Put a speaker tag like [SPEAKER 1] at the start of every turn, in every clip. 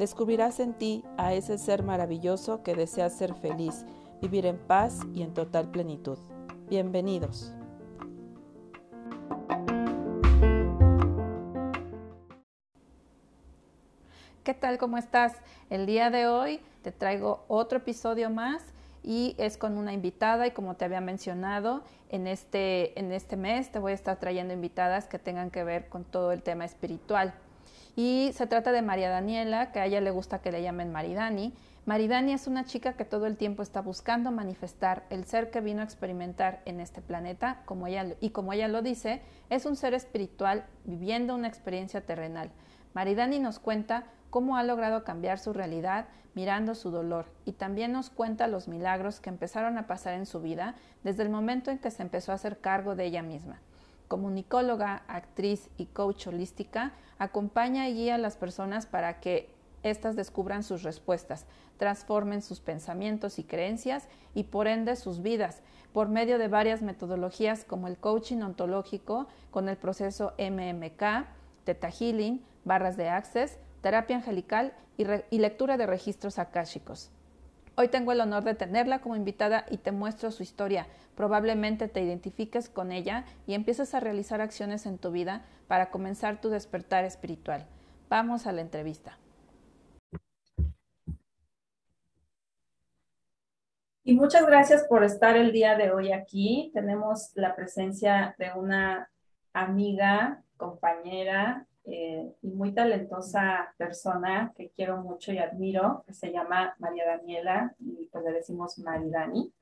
[SPEAKER 1] Descubrirás en ti a ese ser maravilloso que desea ser feliz, vivir en paz y en total plenitud. Bienvenidos. ¿Qué tal? ¿Cómo estás? El día de hoy te traigo otro episodio más y es con una invitada y como te había mencionado, en este, en este mes te voy a estar trayendo invitadas que tengan que ver con todo el tema espiritual. Y se trata de María Daniela, que a ella le gusta que le llamen Maridani. Maridani es una chica que todo el tiempo está buscando manifestar el ser que vino a experimentar en este planeta, como ella, y como ella lo dice, es un ser espiritual viviendo una experiencia terrenal. Maridani nos cuenta cómo ha logrado cambiar su realidad mirando su dolor y también nos cuenta los milagros que empezaron a pasar en su vida desde el momento en que se empezó a hacer cargo de ella misma. Comunicóloga, actriz y coach holística, acompaña y guía a las personas para que éstas descubran sus respuestas, transformen sus pensamientos y creencias y por ende sus vidas por medio de varias metodologías como el coaching ontológico con el proceso MMK, Theta Healing, barras de Access, terapia angelical y, lectura de registros akáshicos. Hoy tengo el honor de tenerla como invitada y te muestro su historia. Probablemente te identifiques con ella y empieces a realizar acciones en tu vida para comenzar tu despertar espiritual. Vamos a la entrevista. Y muchas gracias por estar el día de hoy aquí. Tenemos la presencia de una amiga, compañera, eh, y muy talentosa persona que quiero mucho y admiro, que se llama María Daniela y pues le decimos Maridani.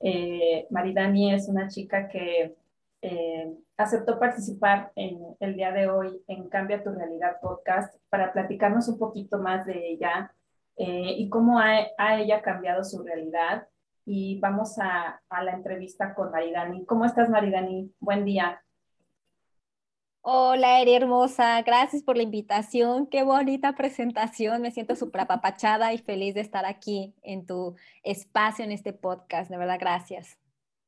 [SPEAKER 1] Eh, Maridani es una chica que eh, aceptó participar en el día de hoy en Cambia tu Realidad podcast para platicarnos un poquito más de ella y cómo ha, ha, ella cambiado su realidad. Y vamos a, a la entrevista con Maridani. ¿Cómo estás, Maridani? Buen día.
[SPEAKER 2] Hola, Eri hermosa, gracias por la invitación. Qué bonita presentación. Me siento súper apapachada y feliz de estar aquí en tu espacio, en este podcast. De verdad, gracias.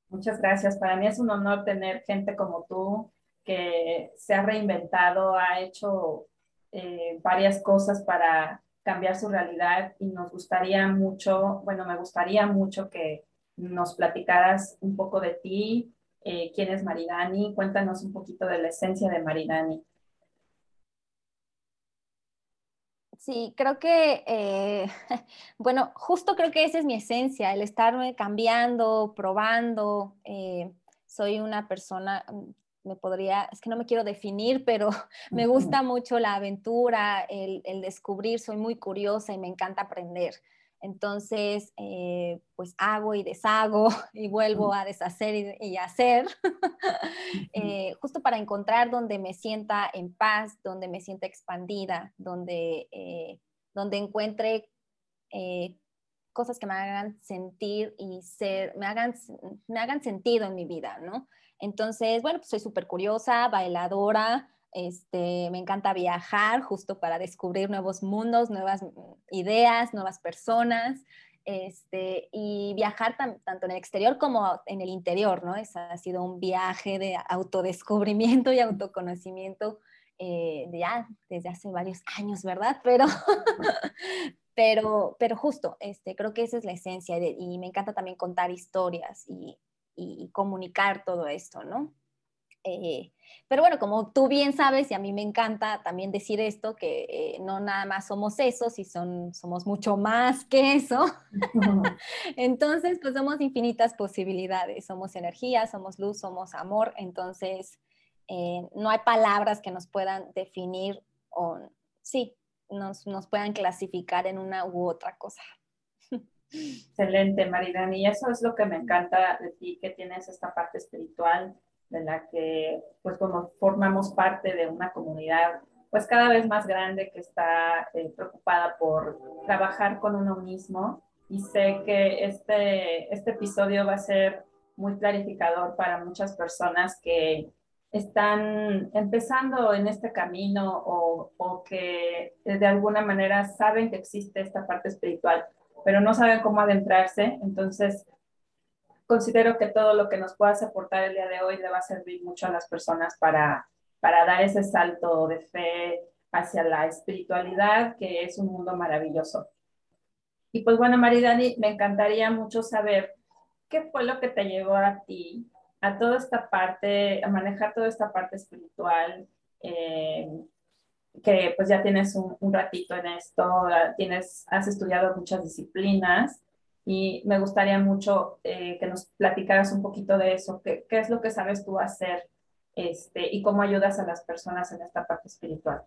[SPEAKER 1] Muchas gracias. Para mí es un honor tener gente como tú que se ha reinventado, ha hecho eh, varias cosas para cambiar su realidad y nos gustaría mucho, bueno, me gustaría mucho que nos platicaras un poco de ti, eh, quién es Maridani. Cuéntanos un poquito de la esencia de Maridani.
[SPEAKER 2] Sí, creo que, eh, bueno, justo creo que esa es mi esencia, el estarme cambiando, probando. Eh, soy una persona, me podría, es que no me quiero definir, pero me gusta mucho la aventura, el, el descubrir, soy muy curiosa y me encanta aprender. Entonces, eh, pues hago y deshago y vuelvo a deshacer y, hacer, eh, justo para encontrar donde me sienta en paz, donde me sienta expandida, donde, eh, donde encuentre cosas que me hagan sentir y ser, me hagan, me hagan sentido en mi vida, ¿no? Entonces, bueno, pues soy súper curiosa, bailadora, este, me encanta viajar justo para descubrir nuevos mundos, nuevas ideas, nuevas personas. Este, y viajar tanto en el exterior como en el interior, ¿no? ha sido un viaje de autodescubrimiento y autoconocimiento eh, ya desde hace varios años, ¿verdad? Pero, pero, pero justo, este, creo que esa es la esencia y me encanta también contar historias y, y comunicar todo esto, ¿no? Eh, pero bueno, como tú bien sabes, y a mí me encanta también decir esto, que eh, no nada más somos eso, si son, somos mucho más que eso. entonces, pues somos infinitas posibilidades, somos energía, somos luz, somos amor, entonces eh, no hay palabras que nos puedan definir o sí, nos, nos puedan clasificar en una u otra cosa.
[SPEAKER 3] Excelente, Maridani. Y eso es lo que me encanta de ti, que tienes esta parte espiritual de la que, pues como formamos parte de una comunidad, pues cada vez más grande que está eh, preocupada por trabajar con uno mismo. Y sé que este, este episodio va a ser muy clarificador para muchas personas que están empezando en este camino o, o que de alguna manera saben que existe esta parte espiritual, pero no saben cómo adentrarse. Entonces, considero que todo lo que nos puedas aportar el día de hoy le va a servir mucho a las personas para, para dar ese salto de fe hacia la espiritualidad, que es un mundo maravilloso. Y pues bueno, Maridani, me encantaría mucho saber qué fue lo que te llevó a ti a toda esta parte, a manejar toda esta parte espiritual, eh, que pues ya tienes un, un, ratito en esto, tienes, has estudiado muchas disciplinas y me gustaría mucho eh, que nos platicaras un poquito de eso, qué, qué, es lo que sabes tú hacer este, y cómo ayudas a las personas en esta parte espiritual.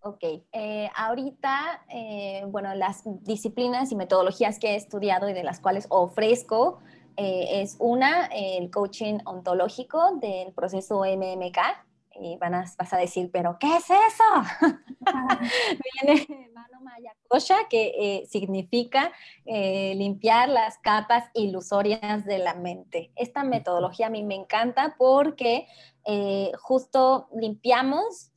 [SPEAKER 2] Ok, eh, ahorita, eh, bueno, las disciplinas y metodologías que he estudiado y de las cuales ofrezco es una, el coaching ontológico del proceso MMK, y van a, vas a decir, pero ¿qué es eso? Viene mano maya kosha, que eh, significa eh, limpiar las capas ilusorias de la mente. Esta metodología a mí me encanta porque eh, justo limpiamos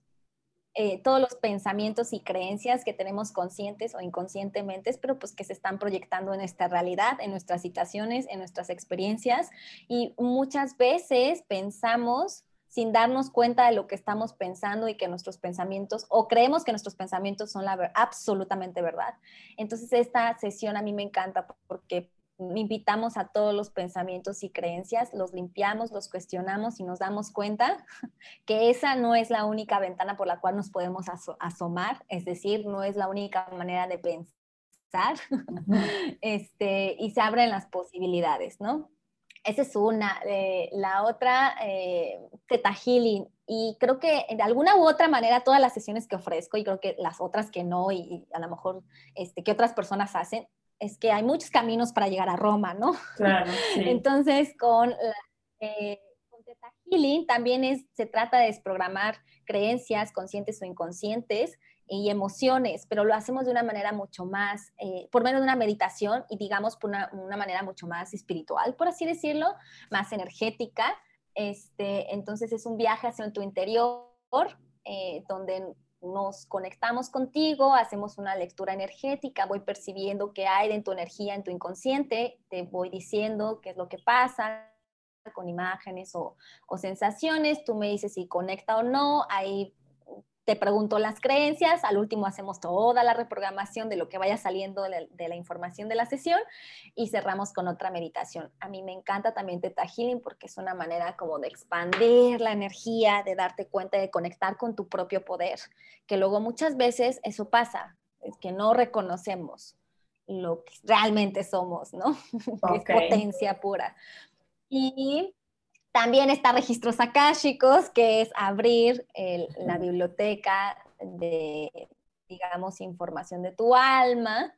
[SPEAKER 2] todos los pensamientos y creencias que tenemos conscientes o inconscientemente, pero pues que se están proyectando en nuestra realidad, en nuestras situaciones, en nuestras experiencias. Y muchas veces pensamos sin darnos cuenta de lo que estamos pensando y que nuestros pensamientos, o creemos que nuestros pensamientos son la absolutamente verdad. Entonces, esta sesión a mí me encanta porque invitamos a todos los pensamientos y creencias, los limpiamos, los cuestionamos y nos damos cuenta que esa no es la única ventana por la cual nos podemos asomar, es decir, no es la única manera de pensar, este, y se abren las posibilidades, ¿no? Esa es una. Eh, la otra, eh, Teta Healing. Y creo que de alguna u otra manera todas las sesiones que ofrezco, y creo que las otras que no, y, a lo mejor este, que otras personas hacen, es que hay muchos caminos para llegar a Roma, ¿no? Claro. Entonces, con, eh, con Teta Healing también es, se trata de desprogramar creencias conscientes o inconscientes y emociones, pero lo hacemos de una manera mucho más, eh, por medio de una meditación y digamos por una, una, manera mucho más espiritual, por así decirlo, más energética. Este, entonces es un viaje hacia tu interior, eh, donde nos conectamos contigo, hacemos una lectura energética, voy percibiendo qué hay en tu energía, en tu inconsciente, te voy diciendo qué es lo que pasa con imágenes o, o sensaciones, tú me dices si conecta o no, ahí te pregunto las creencias, al último hacemos toda la reprogramación de lo que vaya saliendo de la, información de la sesión y cerramos con otra meditación. A mí me encanta también Teta Healing porque es una manera como de expandir la energía, de darte cuenta, de conectar con tu propio poder, que luego muchas veces eso pasa, es que no reconocemos lo que realmente somos, ¿no? es potencia pura. Y también está registros akáshicos, que es abrir la biblioteca de, digamos, información de tu alma,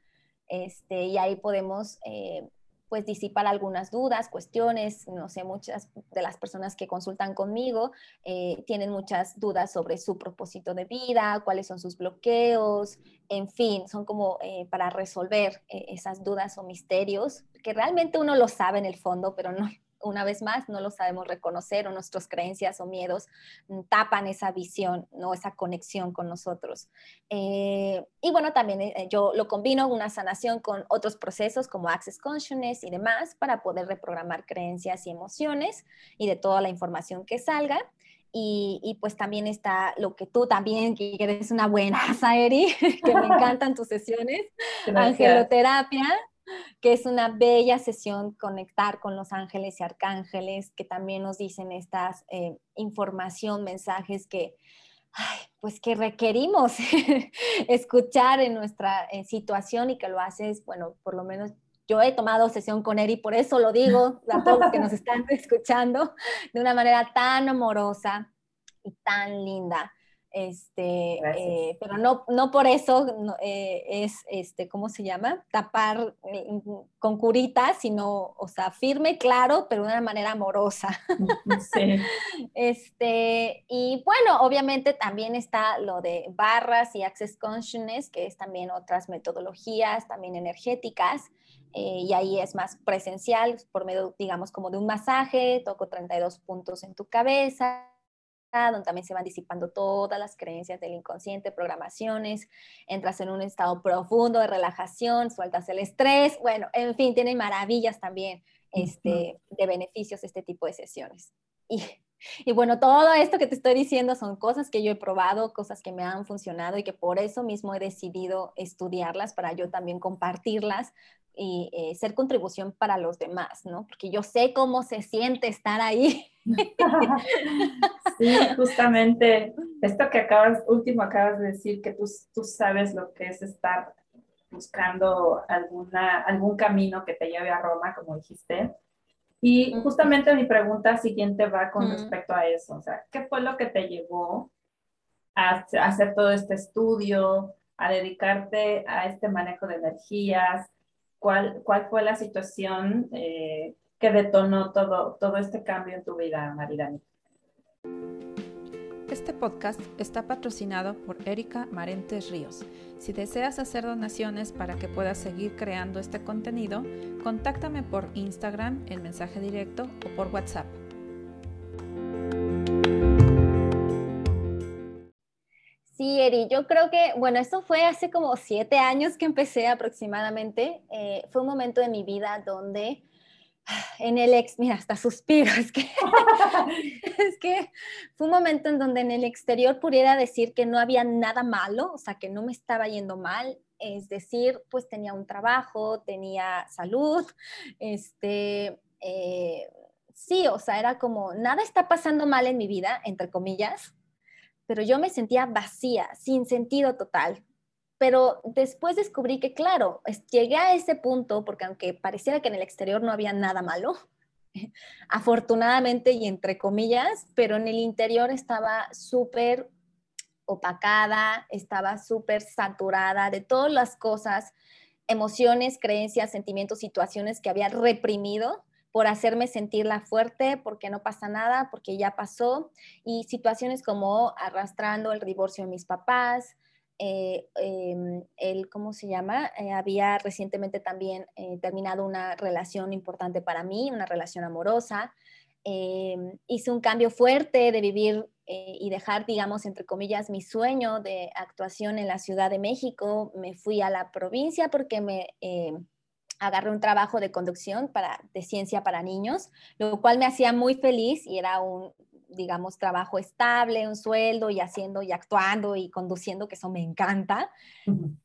[SPEAKER 2] este, y ahí podemos, eh, pues, disipar algunas dudas, cuestiones, no sé, muchas de las personas que consultan conmigo eh, tienen muchas dudas sobre su propósito de vida, cuáles son sus bloqueos, en fin, son como eh, para resolver esas dudas o misterios que realmente uno lo sabe en el fondo, pero no, una vez más, no lo sabemos reconocer o nuestras creencias o miedos mm, tapan esa visión, ¿no? esa conexión con nosotros. Eh, y bueno, también eh, yo lo combino una sanación con otros procesos como Access Consciousness y demás para poder reprogramar creencias y emociones y de toda la información que salga. Y, pues también está lo que tú también, que eres una buena, Saeri, que me encantan tus sesiones, angeloterapia que es una bella sesión conectar con los ángeles y arcángeles, que también nos dicen estas eh, información, mensajes que, pues que requerimos escuchar en nuestra eh, situación y que lo haces, bueno, por lo menos yo he tomado sesión con Eri, por eso lo digo a todos los que nos están escuchando, de una manera tan amorosa y tan linda. Este, eh, pero no, no por eso eh, es, este, ¿cómo se llama? Tapar eh, con curitas, sino, o sea, firme, claro, pero de una manera amorosa. Sí. este, y bueno, obviamente también está lo de barras y access consciousness, que es también otras metodologías, también energéticas. y ahí es más presencial, por medio, digamos, como de un masaje, toco 32 puntos en tu cabeza, donde también se van disipando todas las creencias del inconsciente, programaciones, entras en un estado profundo de relajación, sueltas el estrés, bueno, en fin, tienen maravillas también este, de beneficios este tipo de sesiones. Y, y bueno, todo esto que te estoy diciendo son cosas que yo he probado, cosas que me han funcionado y que por eso mismo he decidido estudiarlas para yo también compartirlas y eh, ser contribución para los demás, ¿no? Porque yo sé cómo se siente estar ahí.
[SPEAKER 3] Sí, justamente esto que acabas, último acabas de decir, que tú, tú sabes lo que es estar buscando alguna, algún camino que te lleve a Roma, como dijiste. Y justamente mi pregunta siguiente va con respecto a eso, o sea, ¿qué fue lo que te llevó a hacer todo este estudio, a dedicarte a este manejo de energías? ¿Cuál, cuál fue la situación eh, que detonó todo, todo este cambio en tu vida, Maridani?
[SPEAKER 1] Este podcast está patrocinado por Erika Marentes Ríos. Si deseas hacer donaciones para que puedas seguir creando este contenido, contáctame por Instagram en mensaje directo o por WhatsApp.
[SPEAKER 2] Sí, Eri, yo creo que, bueno, esto fue hace como siete años que empecé aproximadamente. Eh, fue un momento de mi vida donde en el ex, mira, hasta suspiro, es que, es que fue un momento en donde en el exterior pudiera decir que no había nada malo, o sea, que no me estaba yendo mal, es decir, pues tenía un trabajo, tenía salud, este, eh, sí, o sea, era como, nada está pasando mal en mi vida, entre comillas, pero yo me sentía vacía, sin sentido total, pero después descubrí que, claro, llegué a ese punto porque aunque pareciera que en el exterior no había nada malo, afortunadamente y entre comillas, pero en el interior estaba súper opacada, estaba súper saturada de todas las cosas, emociones, creencias, sentimientos, situaciones que había reprimido por hacerme sentirla fuerte, porque no pasa nada, porque ya pasó, y situaciones como arrastrando el divorcio de mis papás, eh, em, él, ¿cómo se llama? Eh, había recientemente también eh, terminado una relación importante para mí, una relación amorosa. Em, hice un cambio fuerte de vivir y dejar, digamos, entre comillas, mi sueño de actuación en la Ciudad de México. Me fui a la provincia porque me em, agarré un trabajo de conducción para, de ciencia para niños, lo cual me hacía muy feliz y era un, digamos, trabajo estable, un sueldo y haciendo y actuando y conduciendo, que eso me encanta.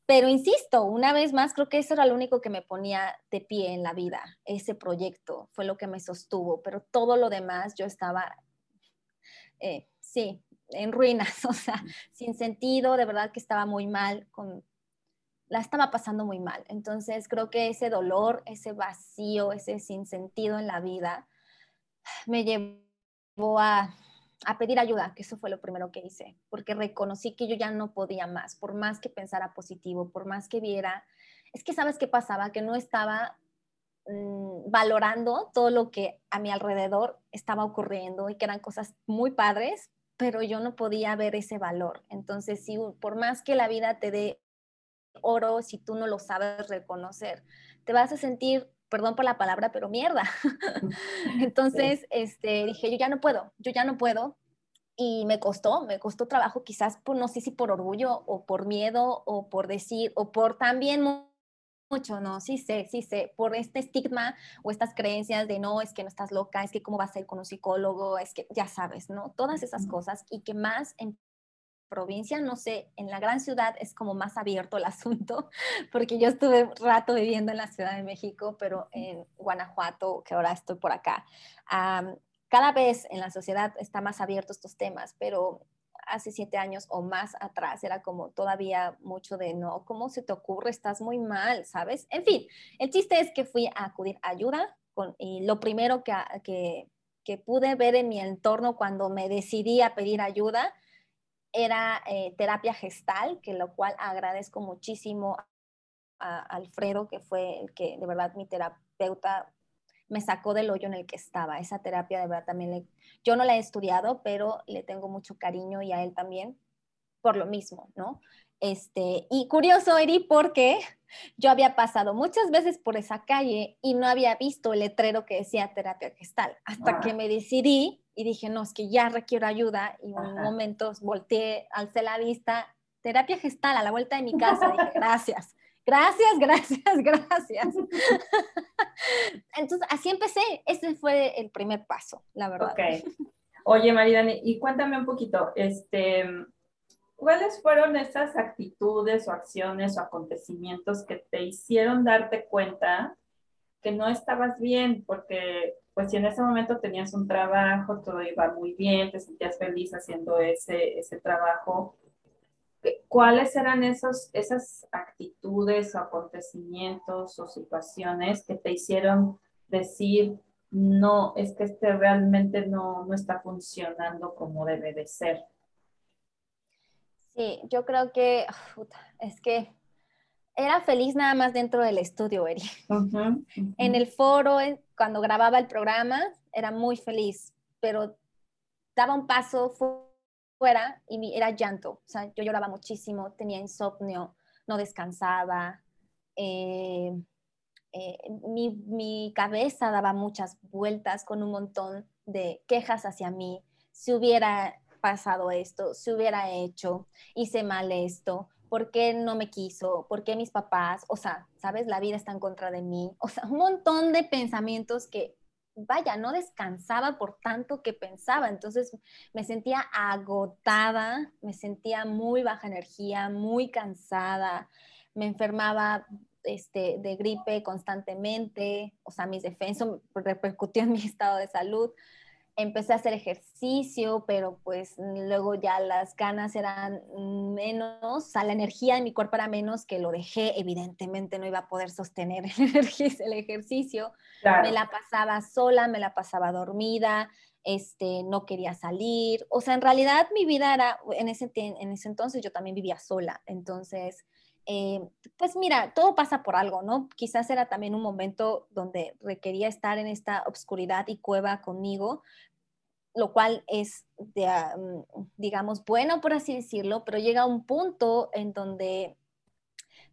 [SPEAKER 2] Pero insisto, una vez más, creo que eso era lo único que me ponía de pie en la vida, ese proyecto fue lo que me sostuvo, pero todo lo demás yo estaba, eh, sí, en ruinas, o sea, sin sentido, de verdad que estaba muy mal, con, la estaba pasando muy mal. Entonces creo que ese dolor, ese vacío, ese sinsentido en la vida me llevó a, a, pedir ayuda, que eso fue lo primero que hice, porque reconocí que yo ya no podía más, por más que pensara positivo, por más que viera, es que sabes qué pasaba, que no estaba mm, valorando todo lo que a mi alrededor estaba ocurriendo y que eran cosas muy padres, pero yo no podía ver ese valor. Entonces, si por más que la vida te dé oro, si tú no lo sabes reconocer, te vas a sentir perdón por la palabra, pero mierda. Entonces, este, dije, yo ya no puedo, yo ya no puedo. Y me costó, me costó trabajo, quizás por, no sé si por orgullo o por miedo o por decir, o por también mucho, no, sí sé, sí sé, por este estigma o estas creencias de no, es que no estás loca, es que cómo vas a ir con un psicólogo, es que ya sabes, ¿no? Todas esas cosas y que más provincia, no sé, en la gran ciudad es como más abierto el asunto, porque yo estuve rato viviendo en la Ciudad de México, pero en Guanajuato, que ahora estoy por acá, cada vez en la sociedad está más abierto estos temas, pero hace siete años o más atrás era como todavía mucho de no, ¿cómo se te ocurre? Estás muy mal, ¿sabes? En fin, el chiste es que fui a acudir a ayuda con, y lo primero que, que, que pude ver en mi entorno cuando me decidí a pedir ayuda era eh, terapia gestal, que lo cual agradezco muchísimo a Alfredo, que fue el que de verdad mi terapeuta me sacó del hoyo en el que estaba. Esa terapia de verdad también, le, yo no la he estudiado, pero le tengo mucho cariño y a él también por lo mismo, ¿no? Este, y curioso, Eri, porque yo había pasado muchas veces por esa calle y no había visto el letrero que decía terapia gestal, hasta que me decidí y dije, no, es que ya requiero ayuda y en un momento volteé, alcé la vista, terapia gestal a la vuelta de mi casa, dije, gracias. Gracias, gracias, gracias. Entonces, así empecé. Ese fue el primer paso, la verdad.
[SPEAKER 3] Ok. Oye, Maridani, y cuéntame un poquito, este, ¿cuáles fueron esas actitudes o acciones o acontecimientos que te hicieron darte cuenta que no estabas bien? Porque pues si en ese momento tenías un trabajo, todo iba muy bien, te sentías feliz haciendo ese, ese trabajo, ¿cuáles eran esos, esas actitudes o acontecimientos o situaciones que te hicieron decir, no, es que este realmente no, no está funcionando como debe de ser?
[SPEAKER 2] Sí, yo creo que es que era feliz nada más dentro del estudio, Eri. En el foro, cuando grababa el programa, era muy feliz, pero daba un paso fuera y era llanto. O sea, yo lloraba muchísimo, tenía insomnio, no descansaba. Eh, eh, mi, mi cabeza daba muchas vueltas con un montón de quejas hacia mí. Si hubiera pasado esto, si hubiera hecho, hice mal esto, ¿por qué no me quiso? ¿Por qué mis papás? O sea, ¿sabes? La vida está en contra de mí. O sea, un montón de pensamientos que, vaya, no descansaba por tanto que pensaba. Entonces me sentía agotada, me sentía muy baja energía, muy cansada, me enfermaba este, de gripe constantemente, o sea, mis defensas repercutían en mi estado de salud empecé a hacer ejercicio, pero pues luego ya las ganas eran menos, o sea, la energía de mi cuerpo era menos que lo dejé, evidentemente no iba a poder sostener el ejercicio, me la pasaba sola, me la pasaba dormida, este, no quería salir, o sea, en realidad mi vida era, en ese, en ese entonces yo también vivía sola, entonces eh, pues mira, todo pasa por algo, ¿no? Quizás era también un momento donde requería estar en esta obscuridad y cueva conmigo, lo cual es, digamos, bueno, por así decirlo, pero llega un punto en donde,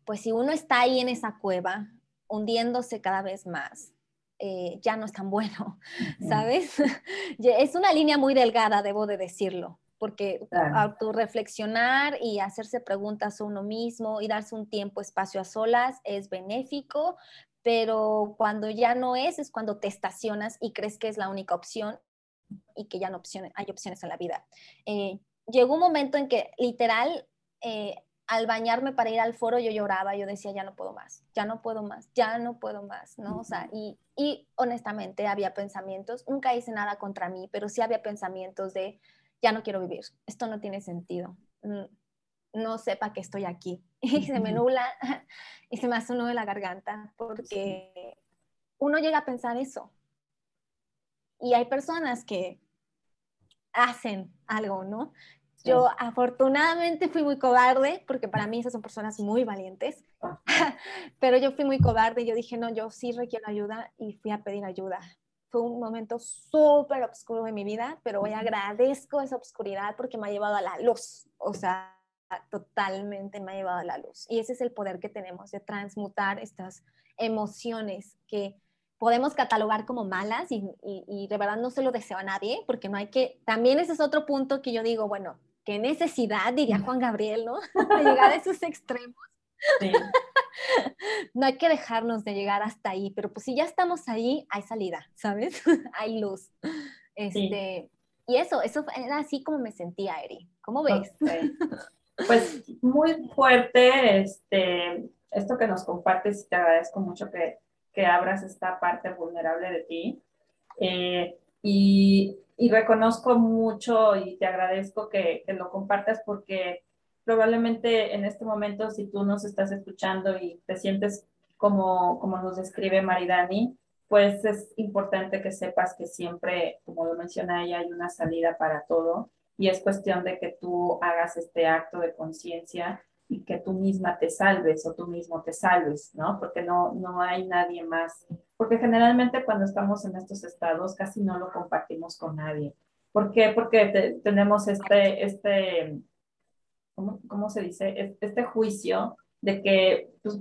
[SPEAKER 2] pues si uno está ahí en esa cueva, hundiéndose cada vez más, eh, ya no es tan bueno, ¿sabes? es una línea muy delgada, debo de decirlo porque autorreflexionar y hacerse preguntas a uno mismo y darse un tiempo, espacio a solas es benéfico, pero cuando ya no es, es cuando te estacionas y crees que es la única opción y que ya no opciones, hay opciones en la vida. Eh, llegó un momento en que literal, eh, al bañarme para ir al foro, yo lloraba, yo decía, ya no puedo más, ya no puedo más, ya no puedo más, ¿no? O sea, y, y honestamente había pensamientos, nunca hice nada contra mí, pero sí había pensamientos de, ya no quiero vivir, esto no tiene sentido, no sepa que estoy aquí. Y se me nula y se me hace un nudo en la garganta porque uno llega a pensar eso. Y hay personas que hacen algo, ¿no? Yo afortunadamente fui muy cobarde, porque para mí esas son personas muy valientes, pero yo fui muy cobarde y yo dije, no, yo sí requiero ayuda y fui a pedir ayuda fue un momento súper oscuro de mi vida, pero hoy agradezco esa oscuridad porque me ha llevado a la luz, o sea, totalmente me ha llevado a la luz. Y ese es el poder que tenemos de transmutar estas emociones que podemos catalogar como malas y, y, de verdad no se lo deseo a nadie, porque no hay que, también ese es otro punto que yo digo, bueno, qué necesidad, diría Juan Gabriel, ¿no? de llegar a esos extremos. Sí. no hay que dejarnos de llegar hasta ahí, pero pues si ya estamos ahí, hay salida, ¿sabes? hay luz. Este, y eso, eso era así como me sentía, Eri. ¿Cómo ves?
[SPEAKER 3] Pues muy fuerte, este, esto que nos compartes, te agradezco mucho que, que abras esta parte vulnerable de ti. Eh, y, y, reconozco mucho y te agradezco que, que, lo compartas porque probablemente en este momento, si tú nos estás escuchando y te sientes como, como nos describe Maridani, pues es importante que sepas que siempre, como lo menciona ella, hay una salida para todo y es cuestión de que tú hagas este acto de conciencia y que tú misma te salves o tú mismo te salves, ¿no? Porque no, no hay nadie más. Porque generalmente cuando estamos en estos estados casi no lo compartimos con nadie. ¿Por qué? Porque tenemos este, este ¿cómo, ¿cómo, se dice? Este juicio de que pues,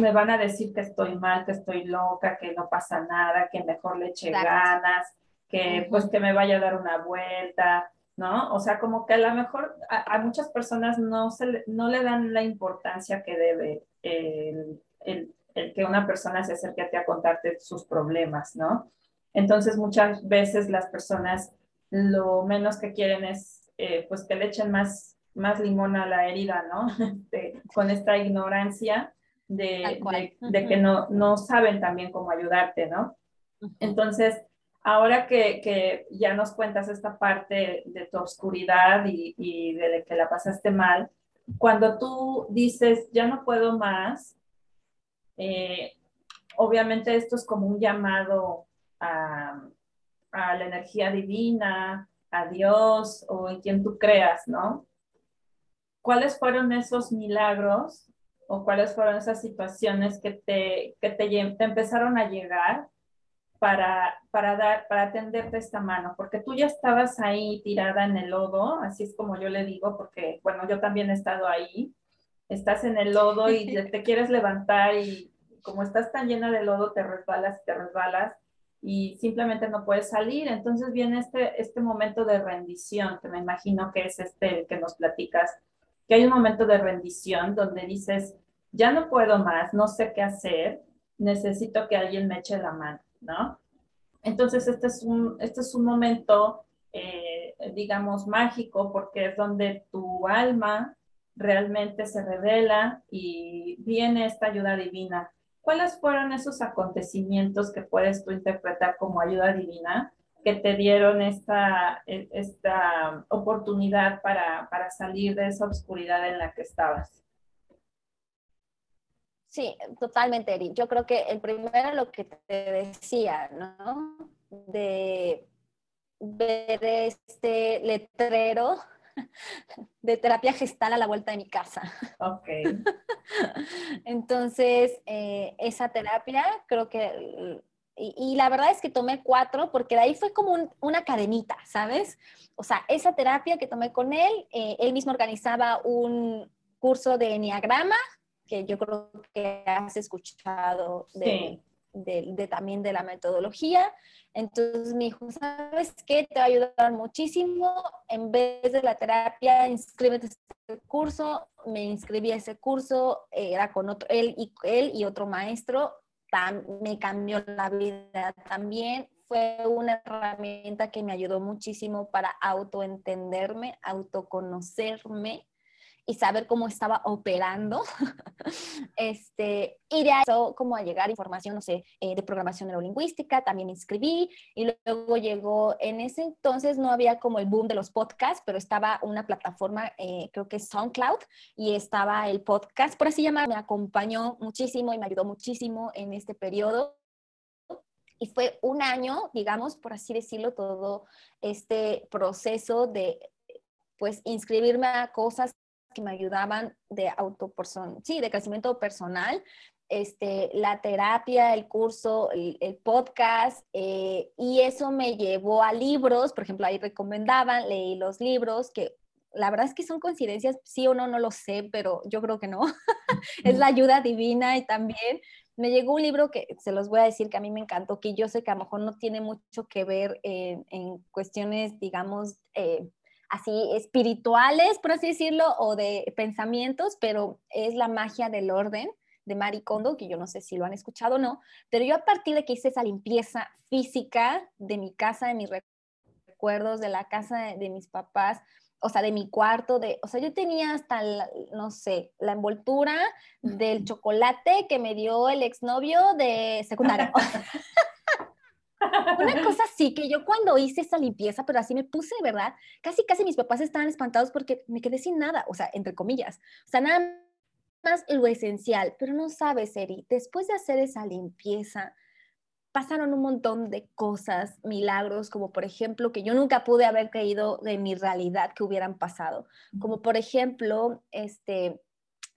[SPEAKER 3] me van a decir que estoy mal, que estoy loca, que no pasa nada, que mejor le eche ganas, que pues que me vaya a dar una vuelta, ¿no? O sea, como que a lo mejor a, muchas personas no, se le, no le dan la importancia que debe el, el, el, que una persona se acerque a ti a contarte sus problemas, ¿no? Entonces muchas veces las personas lo menos que quieren es eh, pues que le echen más, más limón a la herida, ¿no? con esta ignorancia de, de, que no, no saben también cómo ayudarte, ¿no? Entonces, ahora que, que, ya nos cuentas esta parte de tu oscuridad y, y, de que la pasaste mal, cuando tú dices, ya no puedo más, eh, obviamente esto es como un llamado a, a, la energía divina, a Dios o en quien tú creas, ¿no? ¿Cuáles fueron esos milagros o cuáles fueron esas situaciones que te, que te, te empezaron a llegar para, para, dar, para atenderte esta mano, porque tú ya estabas ahí tirada en el lodo, así es como yo le digo, porque, bueno, yo también he estado ahí, estás en el lodo y te quieres levantar y como estás tan llena de lodo, te resbalas y te resbalas y simplemente no puedes salir. Entonces viene este, este momento de rendición, que me imagino que es este que nos platicas, que hay un momento de rendición donde dices, ya no puedo más, no sé qué hacer, necesito que alguien me eche la mano, ¿no? Entonces, este es un, este es un momento, eh, digamos, mágico porque es donde tu alma realmente se revela y viene esta ayuda divina. ¿Cuáles fueron esos acontecimientos que puedes tú interpretar como ayuda divina que te dieron esta, esta oportunidad para, para salir de esa oscuridad en la que estabas?
[SPEAKER 2] Sí, totalmente, Eri. Yo creo que el primero lo que te decía, ¿no? De ver este letrero de terapia gestal a la vuelta de mi casa.
[SPEAKER 3] Ok.
[SPEAKER 2] Entonces, eh, esa terapia creo que, y, la verdad es que tomé cuatro porque de ahí fue como una cadenita, ¿sabes? O sea, esa terapia que tomé con él, eh, él mismo organizaba un curso de enneagrama que yo creo que has escuchado de, también de la metodología. Entonces me dijo, ¿sabes qué? Te va a ayudar muchísimo. En vez de la terapia, inscríbete a este curso. Me inscribí a ese curso, era con otro, él y, él y otro maestro. Me cambió la vida también. Fue una herramienta que me ayudó muchísimo para autoentenderme, autoconocerme y saber cómo estaba operando. este, y de ahí como a llegar información, no sé, eh, de programación neurolingüística, también inscribí y luego llegó, en ese entonces no había como el boom de los podcasts, pero estaba una plataforma, eh, creo que es SoundCloud, y estaba el podcast, por así llamar, me acompañó muchísimo y me ayudó muchísimo en este periodo y fue un año, digamos, por así decirlo, todo este proceso de pues inscribirme a cosas que me ayudaban de autoperson sí, de crecimiento personal, este, la terapia, el curso, el, podcast, eh, y eso me llevó a libros, por ejemplo, ahí recomendaban, leí los libros, que la verdad es que son coincidencias, sí o no, no lo sé, pero yo creo que no. es la ayuda divina y también me llegó un libro que se los voy a decir que a mí me encantó, que yo sé que a lo mejor no tiene mucho que ver en, en cuestiones, digamos, eh, así espirituales, por así decirlo, o de pensamientos, pero es la magia del orden de Marie Kondo, que yo no sé si lo han escuchado o no, pero yo a partir de que hice esa limpieza física de mi casa, de mis recuerdos de la casa de, mis papás, o sea, de mi cuarto, de, o sea, yo tenía hasta, no sé, la envoltura del chocolate que me dio el exnovio de secundaria. Una cosa así, que yo cuando hice esa limpieza, pero así me puse, ¿verdad? Casi, casi mis papás estaban espantados porque me quedé sin nada, o sea, entre comillas. O sea, nada más lo esencial, pero no sabes, Eri, después de hacer esa limpieza, pasaron un montón de cosas, milagros, como por ejemplo que yo nunca pude haber creído de mi realidad que hubieran pasado. Como por ejemplo, este,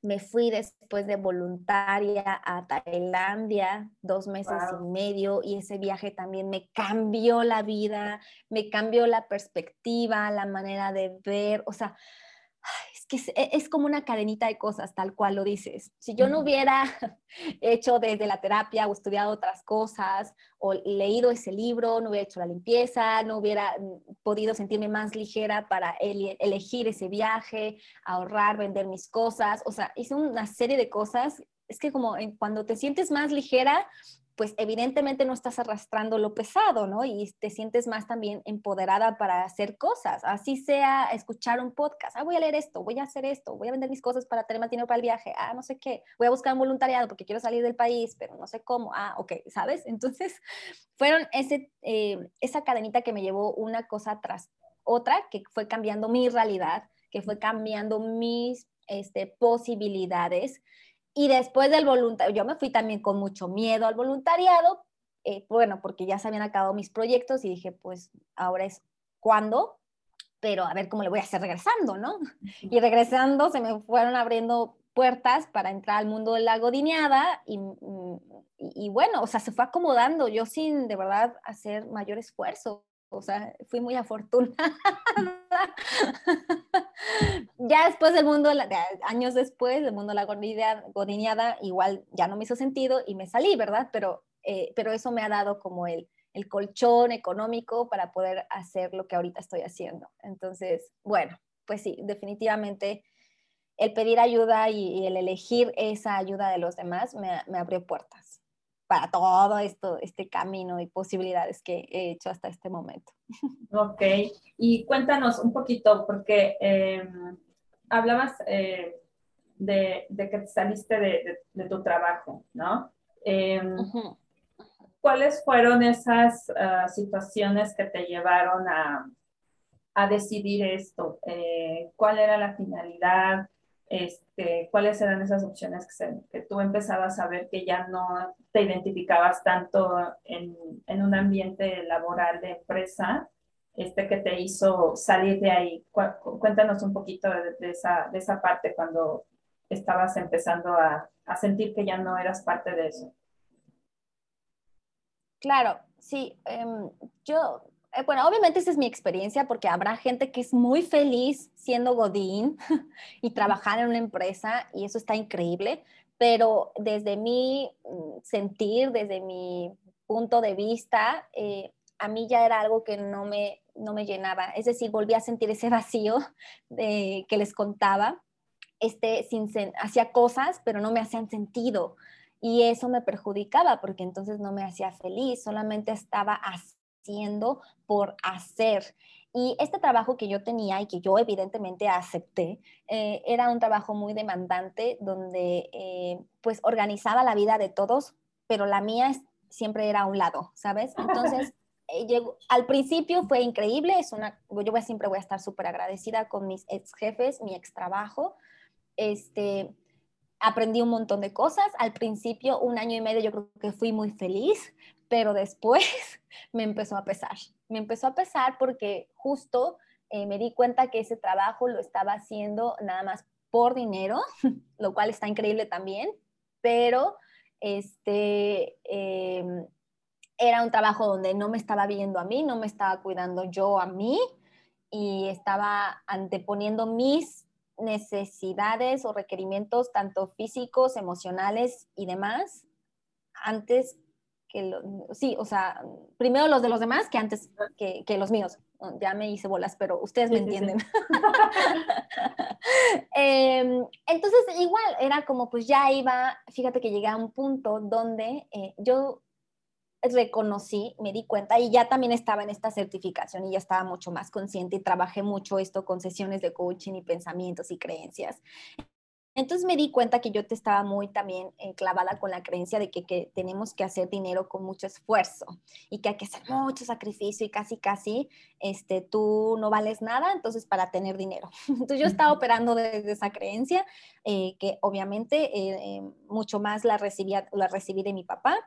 [SPEAKER 2] me fui después de voluntaria a Tailandia, dos meses y medio, y ese viaje también me cambió la vida, me cambió la perspectiva, la manera de ver, o sea, que e, es, como una cadenita de cosas, tal cual lo dices. Si yo no hubiera hecho desde la terapia o estudiado otras cosas o leído ese libro, no hubiera hecho la limpieza, no hubiera mm, podido sentirme más ligera para elegir ese viaje, ahorrar, vender mis cosas, o sea, hice una serie de cosas. Es que como cuando te sientes más ligera, pues evidentemente no estás arrastrando lo pesado, ¿no? Y te sientes más también empoderada para hacer cosas, así sea escuchar un podcast, ah, voy a leer esto, voy a hacer esto, voy a vender mis cosas para tener más dinero para el viaje, ah, no sé qué, voy a buscar un voluntariado porque quiero salir del país, pero no sé cómo, ah, ok, ¿sabes? Entonces, fueron ese, eh, esa cadenita que me llevó una cosa tras otra, que fue cambiando mi realidad, que fue cambiando mis este, posibilidades y después del voluntariado, yo me fui también con mucho miedo al voluntariado, eh, bueno, porque ya se habían acabado mis proyectos y dije, pues ahora es cuándo, pero a ver cómo le voy a hacer regresando, ¿no? Y regresando se me fueron abriendo puertas para entrar al mundo de la godineada y, y, y bueno, o sea, se fue acomodando yo sin de verdad hacer mayor esfuerzo sea, fui muy afortunada. ya después del mundo, años después, del mundo de la godineada, igual ya no me hizo sentido y me salí, ¿verdad? Pero, eh, pero eso me ha dado como el, el colchón económico para poder hacer lo que ahorita estoy haciendo. Entonces, bueno, pues sí, definitivamente el pedir ayuda y, el elegir esa ayuda de los demás me abrió puertas para todo esto, este camino y posibilidades que he hecho hasta este momento.
[SPEAKER 3] Ok, y cuéntanos un poquito, porque em, hablabas eh, de, de, que saliste de, de, tu trabajo, ¿no? Em, ¿Cuáles fueron esas ah, situaciones que te llevaron a, a decidir esto? Eh, ¿Cuál era la finalidad? Este, cuáles eran esas opciones que, tú empezabas a ver que ya no te identificabas tanto en, un ambiente laboral de empresa, este que te hizo salir de ahí. Cuéntanos un poquito de, esa, parte cuando estabas empezando a, sentir que ya no eras parte de eso.
[SPEAKER 2] Claro, sí. Em, yo bueno, obviamente esa es mi experiencia porque habrá gente que es muy feliz siendo Godín y trabajar en una empresa y eso está increíble, pero desde mi mm, sentir, desde mi punto de vista, eh, a mí ya era algo que no me, no me llenaba. Es decir, volví a sentir ese vacío de, que les contaba. Este, sin, hacía cosas, pero no me hacían sentido. Y eso me perjudicaba porque entonces no me hacía feliz, solamente estaba haciendo por hacer. Y este trabajo que yo tenía y que yo evidentemente acepté, eh, era un trabajo muy demandante donde eh, pues organizaba la vida de todos, pero la mía siempre era a un lado, ¿sabes? Entonces, eh, al principio fue increíble, es una, yo voy, siempre voy a estar súper agradecida con mis ex jefes, mi ex trabajo. Este, aprendí un montón de cosas. Al principio, un año y medio, yo creo que fui muy feliz, pero después me empezó a pesar. Me empezó a pesar porque justo eh, me di cuenta que ese trabajo lo estaba haciendo nada más por dinero, lo cual está increíble también, pero este, em, era un trabajo donde no me estaba viendo a mí, no me estaba cuidando yo a mí y estaba anteponiendo mis necesidades o requerimientos, tanto físicos, emocionales y demás, antes sí, o sea, primero los de los demás que antes que, que los míos. Ya me hice bolas, pero ustedes me entienden. Em, entonces, igual, era como pues ya iba, fíjate que llegué a un punto donde eh, yo reconocí, me di cuenta y ya también estaba en esta certificación y ya estaba mucho más consciente y trabajé mucho esto con sesiones de coaching y pensamientos y creencias. Entonces me di cuenta que yo te estaba muy también clavada con la creencia de que, tenemos que hacer dinero con mucho esfuerzo y que hay que hacer mucho sacrificio y casi, casi, este, tú no vales nada, entonces para tener dinero. Entonces yo estaba operando desde esa creencia, eh, que obviamente eh, eh, mucho más la, recibía, la recibí de mi papá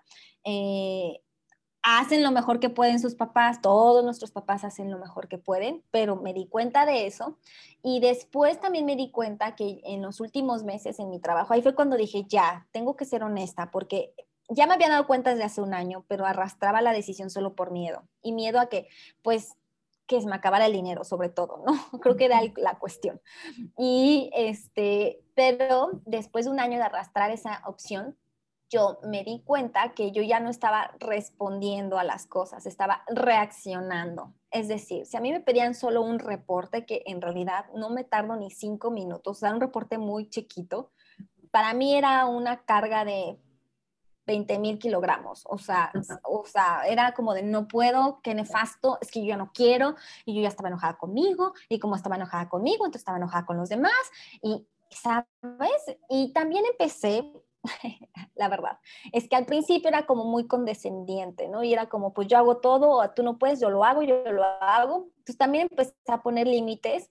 [SPEAKER 2] hacen lo mejor que pueden sus papás, todos nuestros papás hacen lo mejor que pueden, pero me di cuenta de eso y después también me di cuenta que en los últimos meses en mi trabajo, ahí fue cuando dije, ya, tengo que ser honesta porque ya me había dado cuenta desde hace un año, pero arrastraba la decisión solo por miedo y miedo a que, pues, que se me acabara el dinero, sobre todo, ¿no? Creo que era la cuestión. Y este, pero después de un año de arrastrar esa opción, yo me di cuenta que yo ya no estaba respondiendo a las cosas, estaba reaccionando. Es decir, si a mí me pedían solo un reporte, que en realidad no me tardo ni cinco minutos, o un reporte muy chiquito, para mí era una carga de 20 mil kilogramos, o sea, o sea, era como de no puedo, qué nefasto, es que yo ya no quiero, y yo ya estaba enojada conmigo, y como estaba enojada conmigo, entonces estaba enojada con los demás, y, ¿sabes? Y también empecé la verdad. Es que al principio era como muy condescendiente, ¿no? Y era como, pues yo hago todo, tú no puedes, yo lo hago, yo lo hago. Entonces también empecé a poner límites,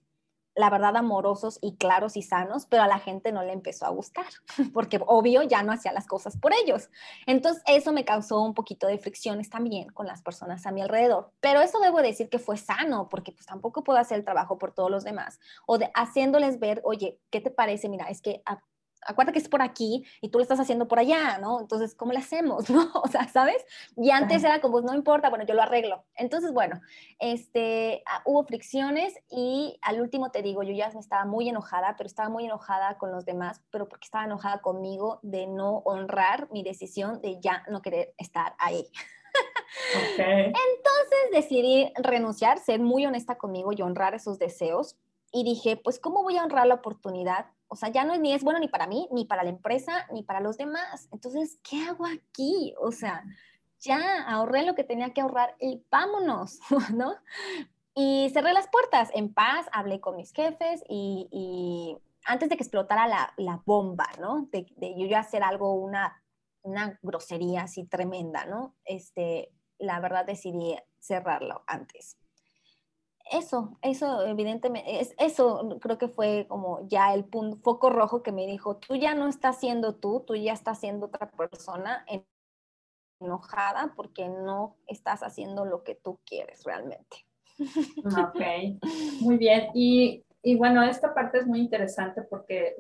[SPEAKER 2] la verdad, amorosos y claros y sanos, pero a la gente no le empezó a gustar, porque obvio ya no hacía las cosas por ellos. Entonces eso me causó un poquito de fricciones también con las personas a mi alrededor. Pero eso debo decir que fue sano, porque pues tampoco puedo hacer el trabajo por todos los demás, o de, haciéndoles ver, oye, ¿qué te parece? Mira, es que acuérdate que es por aquí y tú lo estás haciendo por allá, ¿no? Entonces, ¿cómo le hacemos, no? O sea, ¿sabes? Y antes era como, pues, no importa, bueno, yo lo arreglo. Entonces, bueno, este, ah, hubo fricciones y al último te digo, yo ya estaba muy enojada, pero estaba muy enojada con los demás, pero porque estaba enojada conmigo de no honrar mi decisión de ya no querer estar ahí. Entonces decidí renunciar, ser muy honesta conmigo y honrar esos deseos. Y dije, pues, ¿cómo voy a honrar la oportunidad o sea, ya no es, ni es bueno ni para mí, ni para la empresa, ni para los demás. Entonces, ¿qué hago aquí? O sea, ya ahorré lo que tenía que ahorrar y vámonos, ¿no? Y cerré las puertas en paz, hablé con mis jefes y, antes de que explotara la, bomba, ¿no? De, de, yo hacer algo, una, una grosería así tremenda, ¿no? Este, la verdad decidí cerrarlo antes eso, eso evidentemente, es, eso creo que fue como ya el punto, foco rojo que me dijo, tú ya no estás siendo tú, tú ya estás siendo otra persona enojada porque no estás haciendo lo que tú quieres realmente.
[SPEAKER 3] Ok, muy bien. Y, y bueno, esta parte es muy interesante porque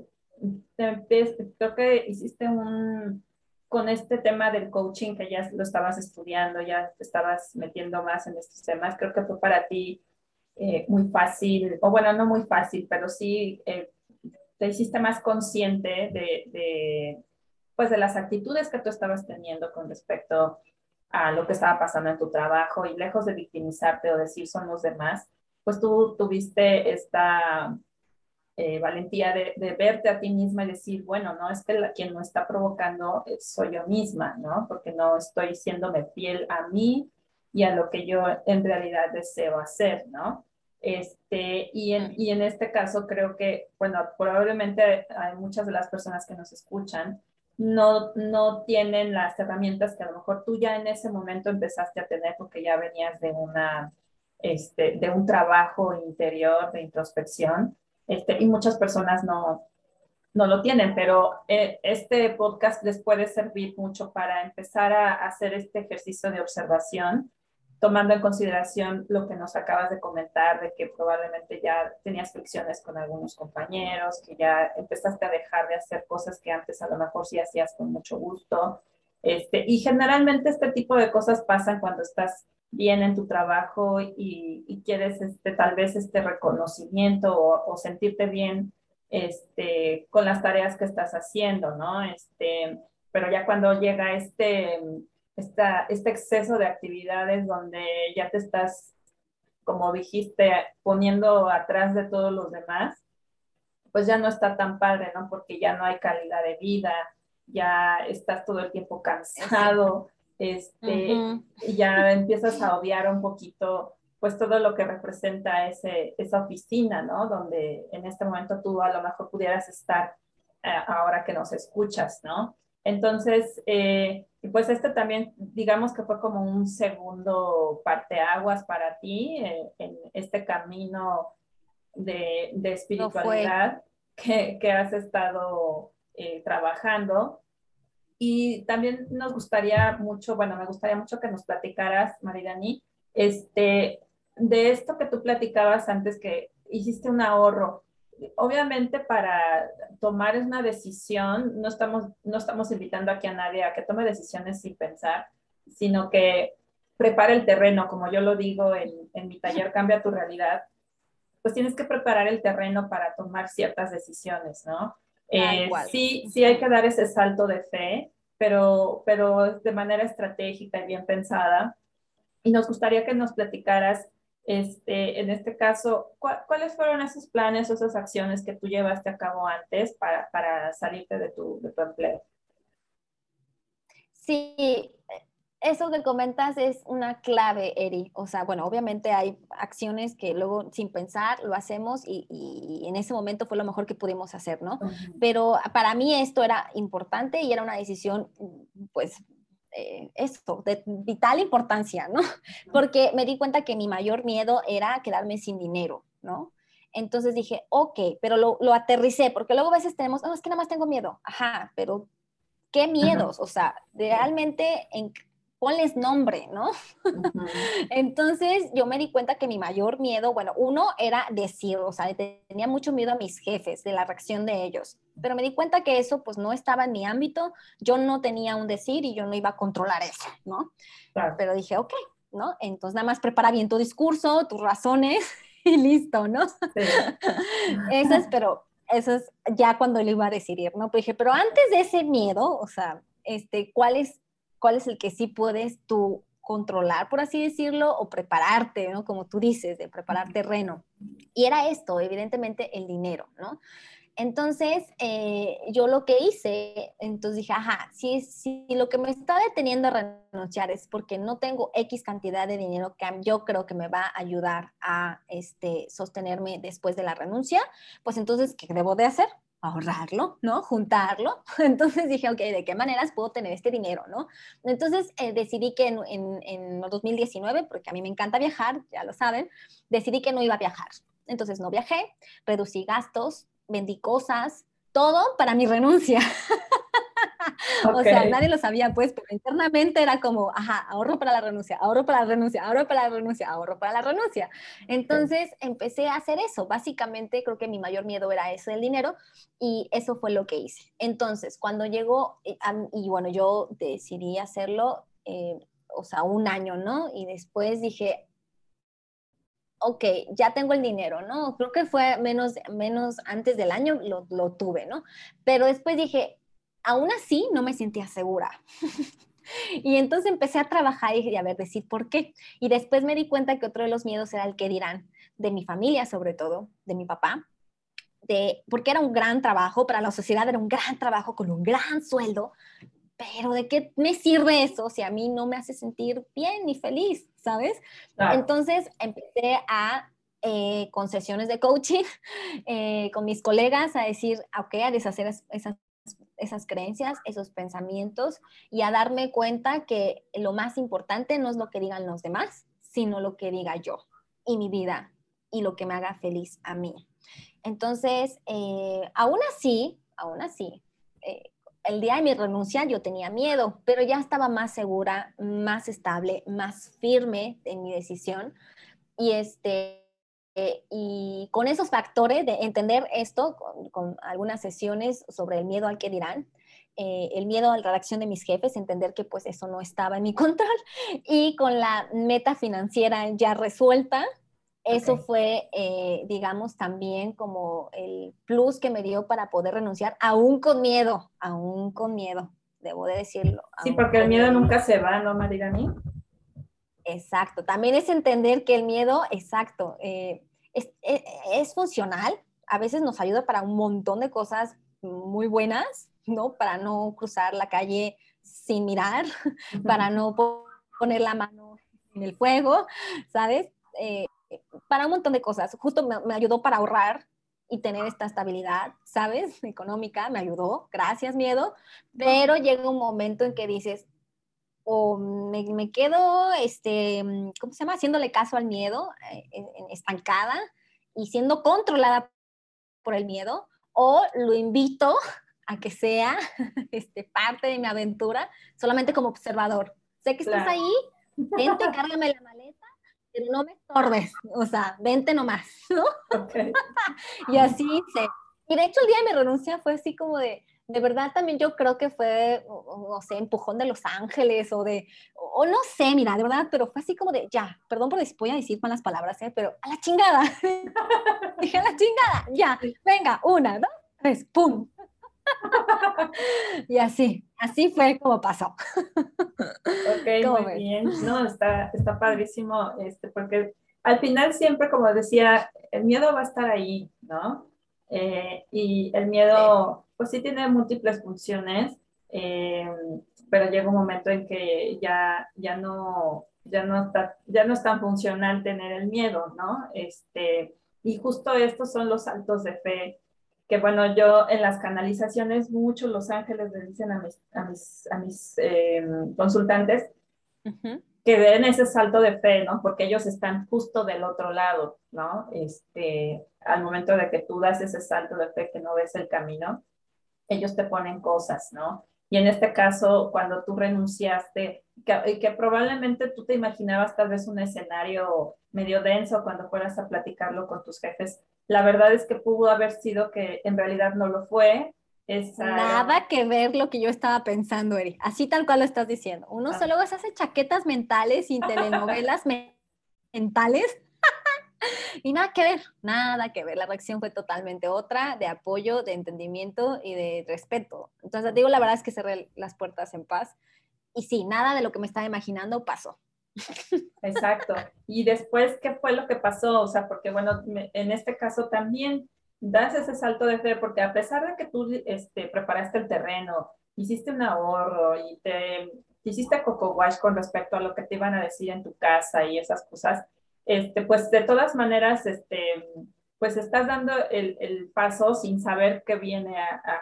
[SPEAKER 3] creo que hiciste un, con este tema del coaching que ya lo estabas estudiando, ya te estabas metiendo más en estos temas, creo que fue para ti eh, muy fácil, o bueno, no muy fácil, pero sí eh, te hiciste más consciente de, de, pues de las actitudes que tú estabas teniendo con respecto a lo que estaba pasando en tu trabajo y lejos de victimizarte o decir son los demás, pues tú tuviste esta eh, valentía de, de, verte a ti misma y decir, bueno, no, es que la, quien no está provocando soy yo misma, ¿no? Porque no estoy siéndome fiel a mí y a lo que yo en realidad deseo hacer, ¿no? Este, y, en, y en este caso creo que, bueno, probablemente hay muchas de las personas que nos escuchan no, no tienen las herramientas que a lo mejor tú ya en ese momento empezaste a tener porque ya venías de, una, este, de un trabajo interior de introspección este, y muchas personas no, no lo tienen, pero eh, este podcast les puede servir mucho para empezar a hacer este ejercicio de observación tomando en consideración lo que nos acabas de comentar, de que probablemente ya tenías fricciones con algunos compañeros, que ya empezaste a dejar de hacer cosas que antes a lo mejor sí hacías con mucho gusto. Este, y generalmente este tipo de cosas pasan cuando estás bien en tu trabajo y, quieres este, tal vez este reconocimiento o, o, sentirte bien este, con las tareas que estás haciendo, ¿no? Este, pero ya cuando llega este esta, este exceso de actividades donde ya te estás, como dijiste, poniendo atrás de todos los demás, pues ya no está tan padre, ¿no? Porque ya no hay calidad de vida, ya estás todo el tiempo cansado, este, y ya empiezas a obviar un poquito pues todo lo que representa ese, esa oficina, ¿no? Donde en este momento tú a lo mejor pudieras estar eh, ahora que nos escuchas, ¿no? Entonces, eh, pues este también, digamos que fue como un segundo parteaguas para ti eh, en este camino de, de espiritualidad que, que, has estado trabajando. Y también nos gustaría mucho, bueno, me gustaría mucho que nos platicaras, Maridani, este, de esto que tú platicabas antes, que hiciste un ahorro. Obviamente para tomar una decisión, no estamos, no estamos invitando aquí a nadie a que tome decisiones sin pensar, sino que prepare el terreno, como yo lo digo en, en mi taller Cambia tu realidad, pues tienes que preparar el terreno para tomar ciertas decisiones, ¿no? Eh, sí, sí hay que dar ese salto de fe, pero, pero de manera estratégica y bien pensada. Y nos gustaría que nos platicaras este, en este caso, ¿cuáles fueron esos planes o esas acciones que tú llevaste a cabo antes para, para salirte de tu, de tu empleo?
[SPEAKER 2] Sí, eso que comentas es una clave, Eri. O sea, bueno, obviamente hay acciones que luego sin pensar lo hacemos y, y en ese momento fue lo mejor que pudimos hacer, ¿no? Pero para mí esto era importante y era una decisión, pues, eh, esto, de vital importancia, ¿no? Porque me di cuenta que mi mayor miedo era quedarme sin dinero, ¿no? Entonces dije, ok, pero lo, lo aterricé, porque luego a veces tenemos, no, es que nada más tengo miedo, ajá, pero ¿qué miedos? O sea, realmente en ponles nombre, ¿no? Entonces yo me di cuenta que mi mayor miedo, bueno, uno era decir, o sea, tenía mucho miedo a mis jefes, de la reacción de ellos, pero me di cuenta que eso pues no estaba en mi ámbito, yo no tenía un decir y yo no iba a controlar eso, ¿no? Pero dije, ok, ¿no? Entonces nada más prepara bien tu discurso, tus razones y listo, ¿no? Sí. eso es, pero eso es ya cuando le iba a decidir, ¿no? Pero dije, pero antes de ese miedo, o sea, este, ¿cuál es cuál es el que sí puedes tú controlar, por así decirlo, o prepararte, ¿no? Como tú dices, de preparar terreno. Y era esto, evidentemente, el dinero, ¿no? Entonces, eh, yo lo que hice, entonces dije, ajá, si, si lo que me está deteniendo a renunciar es porque no tengo X cantidad de dinero que yo creo que me va a ayudar a este, sostenerme después de la renuncia, pues entonces, ¿qué debo de hacer? Ahorrarlo, ¿no? Juntarlo. Entonces dije, ok, ¿de qué maneras puedo tener este dinero, ¿no? Entonces eh, decidí que en, en, en 2019, porque a mí me encanta viajar, ya lo saben, decidí que no iba a viajar. Entonces no viajé, reducí gastos, vendí cosas, todo para mi renuncia. o sea, nadie lo sabía, pues, pero internamente era como, ajá, ahorro para la renuncia, ahorro para la renuncia, ahorro para la renuncia, ahorro para la renuncia. Entonces empecé a hacer eso. Básicamente creo que mi mayor miedo era eso del dinero y eso fue lo que hice. Entonces, cuando llegó, eh, y bueno, yo decidí hacerlo, eh, o sea, un año, ¿no? Y después dije, ok, ya tengo el dinero, ¿no? Creo que fue menos, menos antes del año lo, lo tuve, ¿no? Pero después dije, aún así no me sentía segura. y entonces empecé a trabajar y a ver, decir por qué. Y después me di cuenta que otro de los miedos era el que dirán, de mi familia sobre todo, de mi papá, de, porque era un gran trabajo, para la sociedad era un gran trabajo con un gran sueldo, pero ¿de qué me sirve eso si a mí no me hace sentir bien ni feliz, ¿sabes? Entonces empecé a eh, con sesiones de coaching eh, con mis colegas a decir, ok, a deshacer esas esas creencias, esos pensamientos y a darme cuenta que lo más importante no es lo que digan los demás, sino lo que diga yo y mi vida y lo que me haga feliz a mí. Entonces, eh, aún así, aún así, eh, el día de mi renuncia yo tenía miedo, pero ya estaba más segura, más estable, más firme en mi decisión. Y este, eh, y con esos factores de entender esto, con, algunas sesiones sobre el miedo al que dirán, eh, el miedo a la reacción de mis jefes, entender que pues eso no estaba en mi control, y con la meta financiera ya resuelta, eso fue, eh, digamos, también como el plus que me dio para poder renunciar, aún con miedo, aún con miedo, debo de decirlo.
[SPEAKER 3] Sí, porque el miedo nunca se va, ¿no, Marilani?
[SPEAKER 2] Exacto, también es entender que el miedo, exacto, e, es, funcional, a veces nos ayuda para un montón de cosas muy buenas, ¿no? Para no cruzar la calle sin mirar, para no poner la mano en el fuego, ¿sabes? Eh, para un montón de cosas. Justo me, ayudó para ahorrar y tener esta estabilidad, ¿sabes? Económica, me ayudó, gracias miedo, pero llega un momento en que dices, o me, quedo, este, ¿cómo se llama? Haciéndole caso al miedo, eh, estancada y siendo controlada por el miedo, o lo invito a que sea este, parte de mi aventura solamente como observador. Sé que estás ahí, vente, cárgame la maleta, pero no me estorbes, o sea, vente nomás, ¿no? y así sé. Y de hecho el día de mi renuncia fue así como de, de verdad también yo creo que fue, no sé, empujón de Los Ángeles o de, o no sé, mira, de verdad, pero fue así como de, ya, perdón por voy a decir malas palabras, ¿eh? pero a la chingada. Dije, a la chingada, ya, venga, una, dos, tres, pum. y así, así fue como pasó.
[SPEAKER 3] ok, muy bien. No, está, está padrísimo, este, porque al final siempre, como decía, el miedo va a estar ahí, ¿no? Eh, y el miedo, pues sí tiene múltiples funciones, eh, pero llega un momento en que ya, ya, no, ya, no está, ya no es tan funcional tener el miedo, ¿no? Este, y justo estos son los saltos de fe que bueno, yo en las canalizaciones, muchos los ángeles le dicen a mis, a mis, a mis eh, consultantes que den ese salto de fe, ¿no? Porque ellos están justo del otro lado, ¿no? Este, al momento de que tú das ese salto de fe que no ves el camino, ellos te ponen cosas, ¿no? Y en este caso, cuando tú renunciaste, que, que probablemente tú te imaginabas tal vez un escenario medio denso cuando fueras a platicarlo con tus jefes, la verdad es que pudo haber sido que en realidad no lo fue.
[SPEAKER 2] Nada que ver lo que yo estaba pensando, Eri. Así tal cual lo estás diciendo. Uno ah. solo se hace chaquetas mentales y telenovelas mentales. y nada que ver, nada que ver. La reacción fue totalmente otra, de apoyo, de entendimiento y de respeto. Entonces, digo, la verdad es que cerré las puertas en paz. Y sí, nada de lo que me estaba imaginando pasó.
[SPEAKER 3] Exacto. Y después, ¿qué fue lo que pasó? O sea, porque bueno, en este caso también das ese salto de fe, porque a pesar de que tú este, preparaste el terreno, hiciste un ahorro y te hiciste coco wash con respecto a lo que te iban a decir en tu casa y esas cosas, este, pues de todas maneras, este, pues estás dando el, el paso sin saber qué viene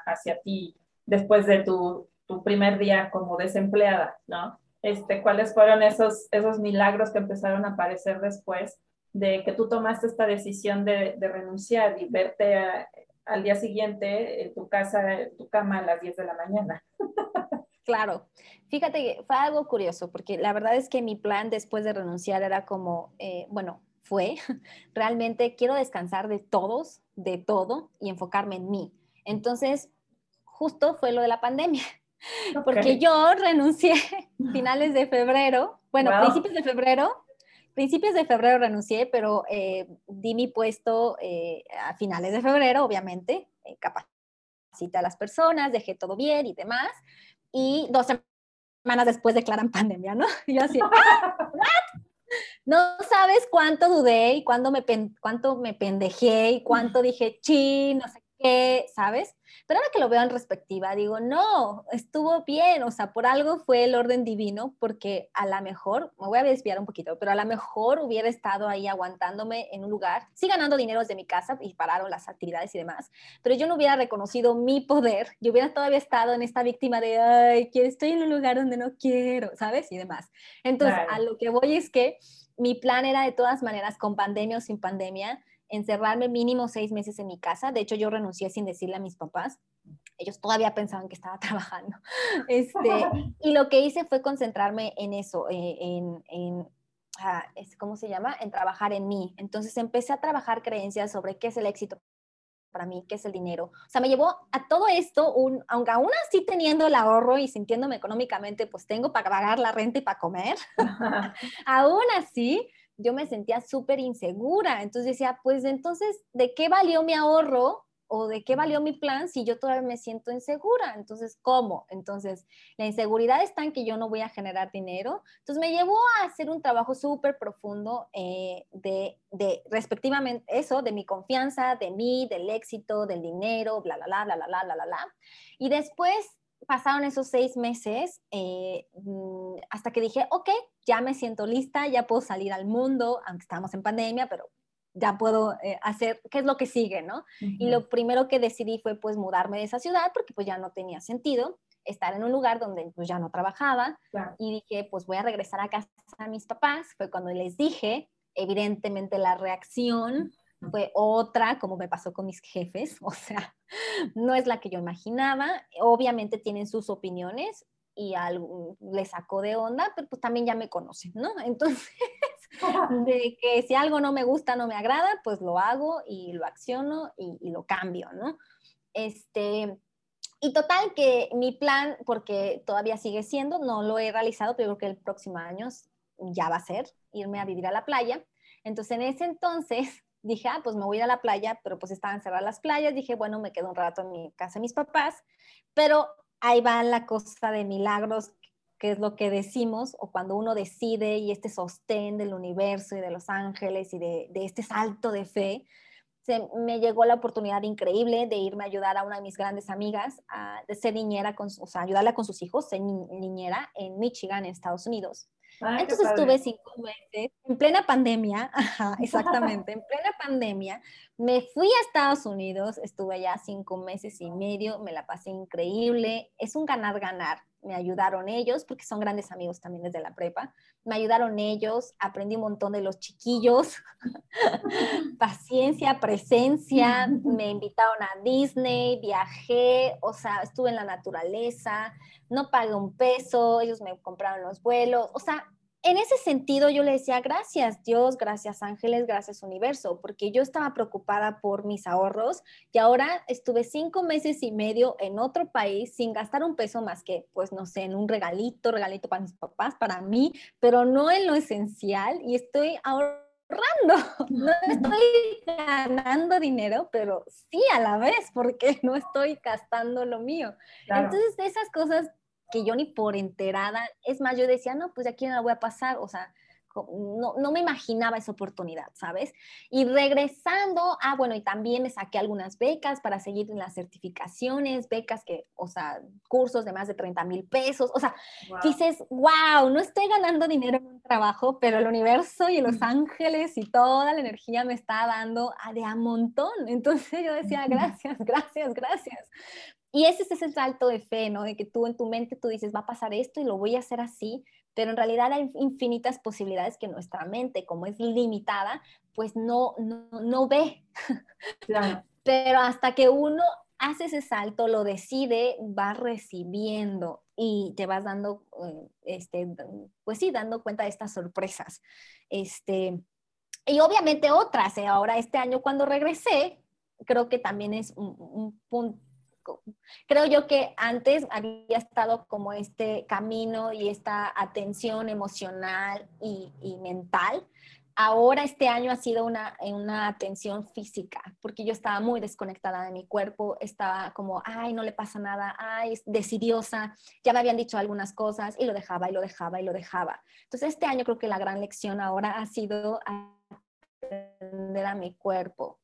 [SPEAKER 3] hacia ti después de tu, tu primer día como desempleada, ¿no? este, cuáles fueron esos, esos milagros que empezaron a aparecer después de que tú tomaste esta decisión de, renunciar y verte al día siguiente en tu casa, en tu cama a las 10 de la mañana.
[SPEAKER 2] Claro, fíjate que fue algo curioso, porque la verdad es que mi plan después de renunciar era como, eh, bueno, fue, realmente quiero descansar de todos, de todo y enfocarme en mí. Entonces, justo fue lo de la pandemia. Porque yo renuncié finales de febrero, bueno, principios de febrero, principios de febrero renuncié, pero eh, di mi puesto eh, a finales de febrero, obviamente, eh, capacité a las personas, dejé todo bien y demás, y dos semanas después declaran pandemia, ¿no? Y yo así, ah, No sabes cuánto dudé y cuánto me, cuánto me pendejé y cuánto dije, chi, no sé ¿sabes? Pero ahora que lo veo en perspectiva, digo, no, estuvo bien, o sea, por algo fue el orden divino, porque a lo mejor, me voy a desviar un poquito, pero a lo mejor hubiera estado ahí aguantándome en un lugar, sí ganando dinero desde mi casa y pararon las actividades y demás, pero yo no hubiera reconocido mi poder, yo hubiera todavía estado en esta víctima de, ay, que estoy en un lugar donde no quiero, ¿sabes? Y demás. Entonces, a lo que voy es que mi plan era de todas maneras, con pandemia o sin pandemia, encerrarme mínimo seis meses en mi casa. De hecho, yo renuncié sin decirle a mis papás. Ellos todavía pensaban que estaba trabajando. Este, y lo que hice fue concentrarme en eso, eh, en, en ah, ¿cómo se llama? En trabajar en mí. Entonces empecé a trabajar creencias sobre qué es el éxito para mí, qué es el dinero. O sea, me llevó a todo esto, un, aunque aún así teniendo el ahorro y sintiéndome económicamente, pues tengo para pagar la renta y para comer, aún así yo me sentía súper insegura. Entonces decía, pues entonces, ¿de qué valió mi ahorro? ¿O de qué valió mi plan si yo todavía me siento insegura? Entonces, ¿cómo? Entonces, la inseguridad está en que yo no voy a generar dinero. Entonces, me llevó a hacer un trabajo súper profundo eh, de, de, respectivamente, eso, de mi confianza, de mí, del éxito, del dinero, bla, bla, bla, bla, bla, bla, bla, bla. Y después pasaron esos seis meses eh, mm, hasta que dije, ok, ya me siento lista, ya puedo salir al mundo, aunque estamos en pandemia, pero ya puedo eh, hacer, ¿qué es lo que sigue, no? Y lo primero que decidí fue pues mudarme de esa ciudad porque pues ya no tenía sentido estar en un lugar donde pues ya no trabajaba y dije pues voy a regresar a casa a mis papás. Fue cuando les dije, evidentemente la reacción fue otra, como me pasó con mis jefes, o sea, no es la que yo imaginaba. Obviamente tienen sus opiniones y algo les sacó de onda, pero pues también ya me conocen, ¿no? Entonces, de que si algo no me gusta, no me agrada, pues lo hago y lo acciono y, y lo cambio, ¿no? Este, y total que mi plan, porque todavía sigue siendo, no lo he realizado, pero creo que el próximo año ya va a ser irme a vivir a la playa. Entonces en ese entonces dije, ah, pues me voy a la playa, pero pues estaban cerradas las playas. Dije, bueno, me quedo un rato en mi casa de mis papás, pero ahí va la cosa de milagros, que es lo que decimos, o cuando uno decide y este sostén del universo y de los ángeles y de, de este salto de fe, se, me llegó la oportunidad increíble de irme a ayudar a una de mis grandes amigas, a, de ser niñera, con, o sea, ayudarla con sus hijos, ser niñera en Michigan, en Estados Unidos. Entonces estuve cinco meses en plena pandemia, exactamente, en plena pandemia. Me fui a Estados Unidos, estuve allá cinco meses y medio, me la pasé increíble. Es un ganar-ganar. Me ayudaron ellos, porque son grandes amigos también desde la prepa. Me ayudaron ellos, aprendí un montón de los chiquillos. Paciencia, presencia. Me invitaron a Disney, viajé, o sea, estuve en la naturaleza no pagué un peso, ellos me compraron los vuelos, o sea, en ese sentido yo le decía, gracias Dios, gracias ángeles, gracias universo, porque yo estaba preocupada por mis ahorros y ahora estuve cinco meses y medio en otro país sin gastar un peso más que, pues no sé, en un regalito, regalito para mis papás, para mí, pero no en lo esencial y estoy ahorrando, no estoy ganando dinero, pero sí a la vez, porque no estoy gastando lo mío. Entonces, esas cosas que yo ni por enterada, es más, yo decía, no, pues aquí no la voy a pasar, o sea, no, no, me imaginaba esa oportunidad, ¿sabes? Y regresando, ah, bueno, y también me saqué algunas becas para seguir en las certificaciones, becas que, o sea, cursos de más de 30 mil pesos, o sea, dices, wow, no estoy ganando dinero en un trabajo, pero el universo y los ángeles y toda la energía me está dando a de a montón. Entonces yo decía, gracias, gracias, gracias. Y ese es el salto de fe, ¿no? De que tú en tu mente tú dices, va a pasar esto y lo voy a hacer así, pero en realidad hay infinitas posibilidades que nuestra mente, como es limitada, pues no, no, ve. pero hasta que uno hace ese salto, lo decide, va recibiendo y te vas dando, eh, este, pues sí, dando cuenta de estas sorpresas. Este, y obviamente otras, ¿eh? ahora este año cuando regresé, creo que también es un Creo yo que antes había estado como este camino y esta atención emocional y, mental. Ahora este año ha sido una, una atención física, porque yo estaba muy desconectada de mi cuerpo, estaba como, ay, no le pasa nada, ay, es decidiosa, ya me habían dicho algunas cosas y lo dejaba y lo dejaba y lo dejaba. Entonces este año creo que la gran lección ahora ha sido a mi cuerpo,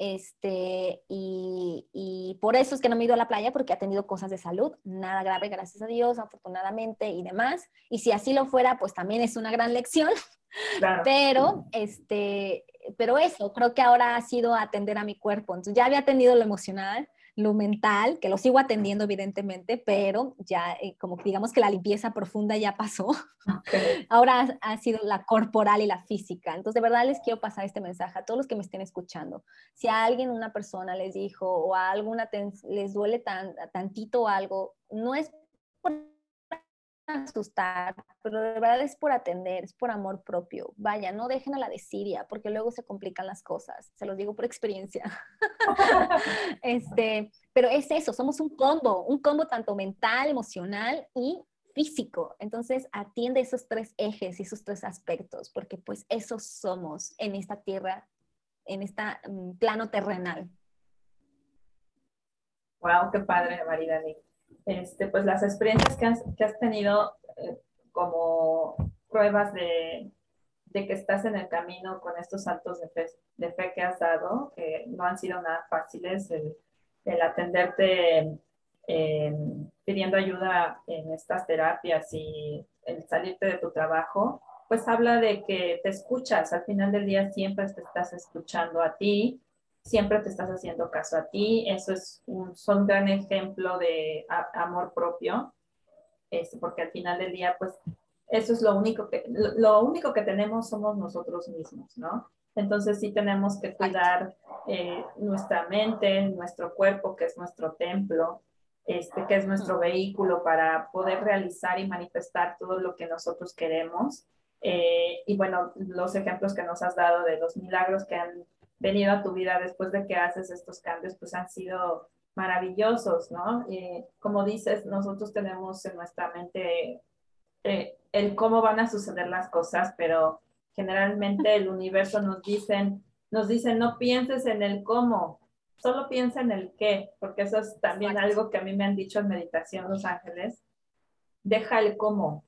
[SPEAKER 2] este, y, por eso es que no me he ido a la playa porque ha tenido cosas de salud, nada grave, gracias a Dios, afortunadamente y demás. Y si así lo fuera, pues también es una gran lección. Pero, este, pero eso, creo que ahora ha sido atender a mi cuerpo. Entonces ya había atendido lo emocional, lo mental, que lo sigo atendiendo evidentemente, pero ya eh, como digamos que la limpieza profunda ya pasó. Ahora ha, sido la corporal y la física. Entonces, de verdad les quiero pasar este mensaje a todos los que me estén escuchando. Si a alguien, una persona les dijo o a alguna les duele tan, tantito algo, no es por asustar, pero de verdad es por atender, es por amor propio. Vaya, no dejen a la desidia, porque luego se complican las cosas. Se los digo por experiencia. este, pero es eso, somos un combo, un combo tanto mental, emocional y físico. Entonces, atiende esos tres ejes y esos tres aspectos, porque pues esos somos en esta tierra, en este plano terrenal.
[SPEAKER 3] Wow, qué padre, Maridani este, pues las experiencias que has, tenido eh, como pruebas de, que estás en el camino con estos saltos de fe, que has dado, que no han sido nada fáciles, el, el atenderte pidiendo ayuda en estas terapias y el salirte de tu trabajo, pues habla de que te escuchas, al final del día siempre te estás escuchando a ti, siempre te estás haciendo caso a ti, eso es un, son gran ejemplo de amor propio, este, porque al final del día, pues eso es lo único que, lo, único que tenemos somos nosotros mismos, ¿no? Entonces sí tenemos que cuidar eh, nuestra mente, nuestro cuerpo, que es nuestro templo, este, que es nuestro vehículo para poder realizar y manifestar todo lo que nosotros queremos. Eh, y bueno, los ejemplos que nos has dado de los milagros que han venido a tu vida después de que haces estos cambios, pues han sido maravillosos, ¿no? Y como dices, nosotros tenemos en nuestra mente eh, el cómo van a suceder las cosas, pero generalmente el universo nos dicen, nos dice, no pienses en el cómo, solo piensa en el qué, porque eso es también algo que a mí me han dicho en meditación los ángeles. Deja el cómo.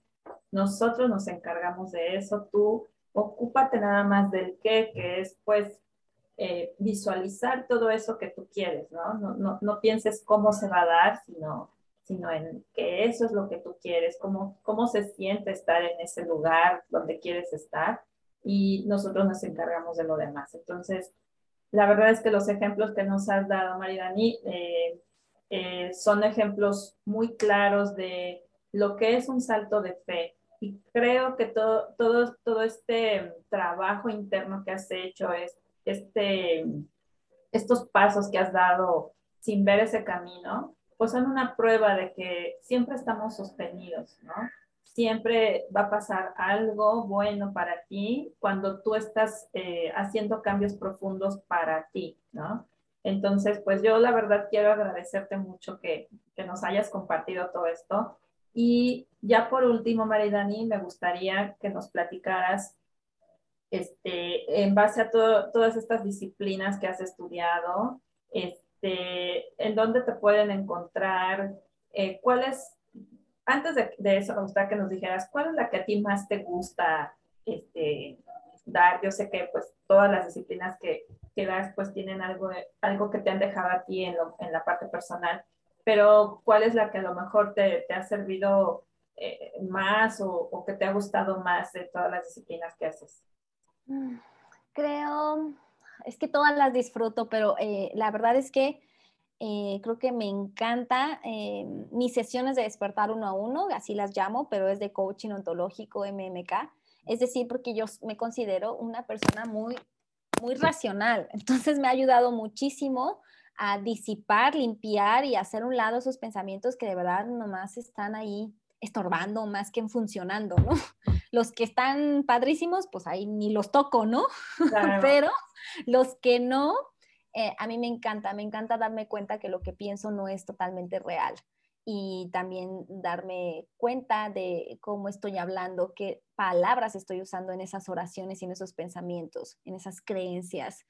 [SPEAKER 3] Nosotros nos encargamos de eso, tú ocúpate nada más del qué, que es pues eh, visualizar todo eso que tú quieres, ¿no? No, ¿no? no pienses cómo se va a dar, sino sino en que eso es lo que tú quieres, cómo, cómo se siente estar en ese lugar donde quieres estar y nosotros nos encargamos de lo demás. Entonces, la verdad es que los ejemplos que nos has dado, Maridani, eh, eh, son ejemplos muy claros de lo que es un salto de fe. Y creo que todo, todo, todo este trabajo interno que has hecho, es, este, estos pasos que has dado sin ver ese camino, pues son una prueba de que siempre estamos sostenidos, ¿no? Siempre va a pasar algo bueno para ti cuando tú estás eh, haciendo cambios profundos para ti, ¿no? Entonces, pues yo la verdad quiero agradecerte mucho que, que nos hayas compartido todo esto. Y ya por último, Maridani, me gustaría que nos platicaras, este, en base a todas estas disciplinas que has estudiado, este, en dónde te pueden encontrar, eh, cuál es, antes de, eso me gustaría que nos dijeras, cuál es la que a ti más te gusta este, dar. Yo sé que pues todas las disciplinas que, que das pues tienen algo, algo que te han dejado a ti en, en, la parte personal, pero cuál es la que a lo mejor te, te ha servido eh, más o, o que te ha gustado más de todas las disciplinas que haces.
[SPEAKER 2] Creo es que todas las disfruto, pero eh, la verdad es que eh, creo que me encanta eh, mis sesiones de despertar uno a uno, así las llamo, pero es de coaching ontológico, MMK. Es decir, porque yo me considero una persona muy, muy racional. Entonces me ha ayudado muchísimo a disipar, limpiar y hacer un lado esos pensamientos que de verdad nomás están ahí estorbando más que funcionando, ¿no? Los que están padrísimos, pues ahí ni los toco, ¿no? Pero los que no, eh, a mí me encanta, me encanta darme cuenta que lo que pienso no es totalmente real y también darme cuenta de cómo estoy hablando, qué palabras estoy usando en esas oraciones y en esos pensamientos, en esas creencias.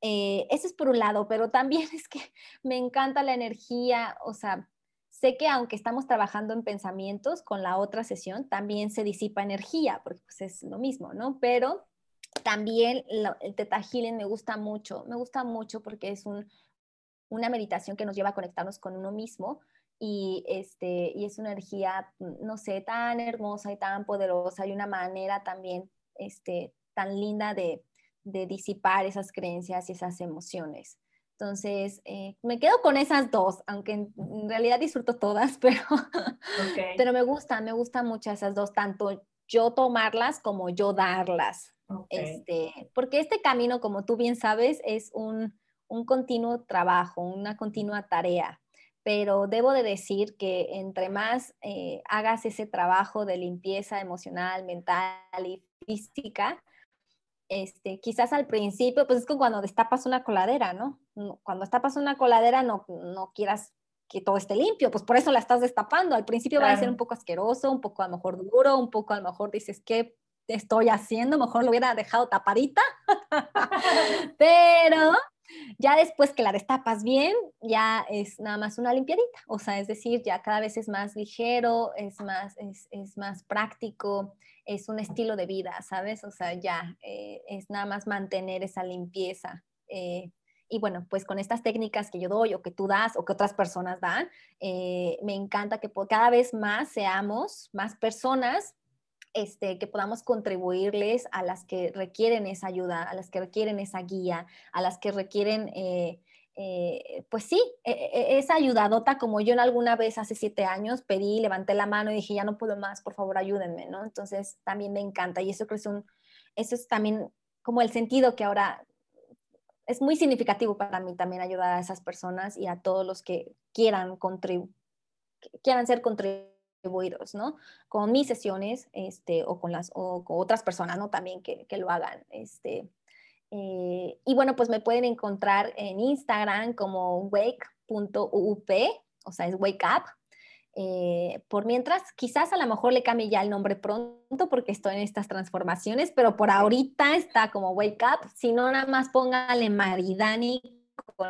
[SPEAKER 2] Eh, eso es por un lado, pero también es que me encanta la energía, o sea, sé que aunque estamos trabajando en pensamientos, con la otra sesión también se disipa energía, porque pues es lo mismo, ¿no? Pero también el Teta Healing me gusta mucho, me gusta mucho porque es una meditación que nos lleva a conectarnos con uno mismo y, este, es una energía, no sé, tan hermosa y tan poderosa y una manera también este, tan linda de, de disipar esas creencias y esas emociones. Entonces, eh, me quedo con esas dos, aunque en, realidad disfruto todas, pero, pero me gusta, me gustan mucho esas dos, tanto yo tomarlas como yo darlas. Este, porque este camino, como tú bien sabes, es un, un continuo trabajo, una continua tarea pero debo de decir que entre más eh, hagas ese trabajo de limpieza emocional, mental y física, este, quizás al principio, pues es como cuando destapas una coladera, ¿no? Cuando destapas una coladera no, no quieras que todo esté limpio, pues por eso la estás destapando. Al principio va a ser un poco asqueroso, un poco a lo mejor duro, un poco a lo mejor dices, ¿qué estoy haciendo? Mejor lo hubiera dejado tapadita. Pero ya después que la destapas bien, ya es nada más una limpiadita. O sea, es decir, ya cada vez es más ligero, es más, es, es más práctico, es un estilo de vida, ¿sabes? O sea, ya eh, es nada más mantener esa limpieza. Eh, Y bueno, pues con estas técnicas que yo doy o que tú das o que otras personas dan, eh, me encanta que cada vez más seamos más personas este, que podamos contribuirles a las que requieren esa ayuda, a las que requieren esa guía, a las que requieren, eh, pues sí, e, e, esa ayudadota como yo en alguna vez hace siete años pedí, levanté la mano y dije, ya no puedo más, por favor ayúdenme, ¿no? Entonces también me encanta y eso creo es un, eso es también como el sentido que ahora es muy significativo para mí también ayudar a esas personas y a todos los que quieran, contribuir quieran ser contribuidos, ¿no? Con mis sesiones este, o, con las, o con otras personas, ¿no? También que, que lo hagan. Este, eh, y bueno, pues me pueden encontrar en Instagram como wake.uup, o sea, es wake up, eh, por mientras, quizás a lo mejor le cambie ya el nombre pronto porque estoy en estas transformaciones, pero por ahorita está como Wake Up. Si no, nada más póngale Maridani con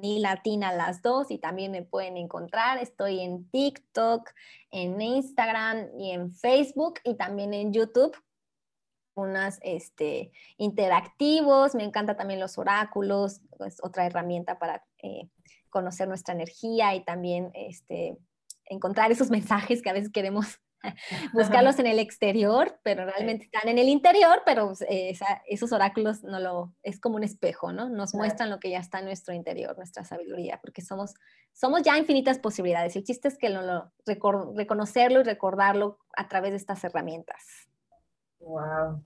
[SPEAKER 2] ni latina las dos y también me pueden encontrar. Estoy en TikTok, en Instagram y en Facebook y también en YouTube. Unas este, interactivos, me encanta también los oráculos, es otra herramienta para eh, conocer nuestra energía y también este, encontrar esos mensajes que a veces queremos buscarlos en el exterior, pero realmente están en el interior, pero pues, esos oráculos no lo, es como un espejo, ¿no? Nos muestran lo que ya está en nuestro interior, nuestra sabiduría, porque somos, somos ya infinitas posibilidades. El chiste es que lo, reconocerlo y recordarlo a través de estas herramientas.
[SPEAKER 3] Wow.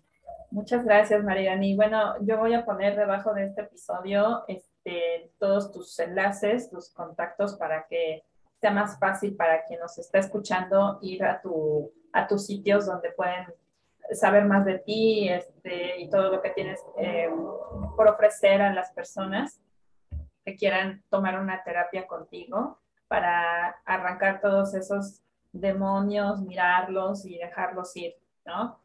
[SPEAKER 3] Muchas gracias, Mariani. Bueno, yo voy a poner debajo de este episodio este, todos tus enlaces, tus contactos para que sea más fácil para quien nos está escuchando ir a, tu, a tus sitios donde pueden saber más de ti este, y todo lo que tienes eh, por ofrecer a las personas que quieran tomar una terapia contigo para arrancar todos esos demonios, mirarlos y dejarlos ir, ¿no?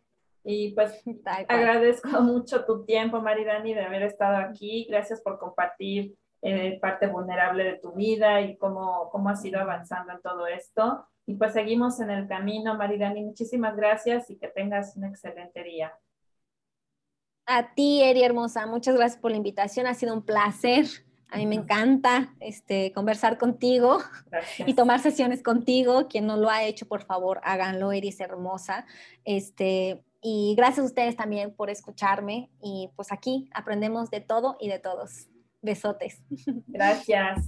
[SPEAKER 3] Y pues agradezco mucho tu tiempo, Maridani, de haber estado aquí. Gracias por compartir eh, parte vulnerable de tu vida y cómo, cómo has ido avanzando en todo esto. Y pues seguimos en el camino, Maridani. Muchísimas gracias y que tengas un excelente día.
[SPEAKER 2] A ti, Eri hermosa, muchas gracias por la invitación. Ha sido un placer. A mí me encanta este, conversar contigo y tomar sesiones contigo. Quien no lo ha hecho, por favor, háganlo. Eris hermosa. Este, y gracias a ustedes también por escucharme. Y pues aquí aprendemos de todo y de todos. Besotes.
[SPEAKER 3] Gracias.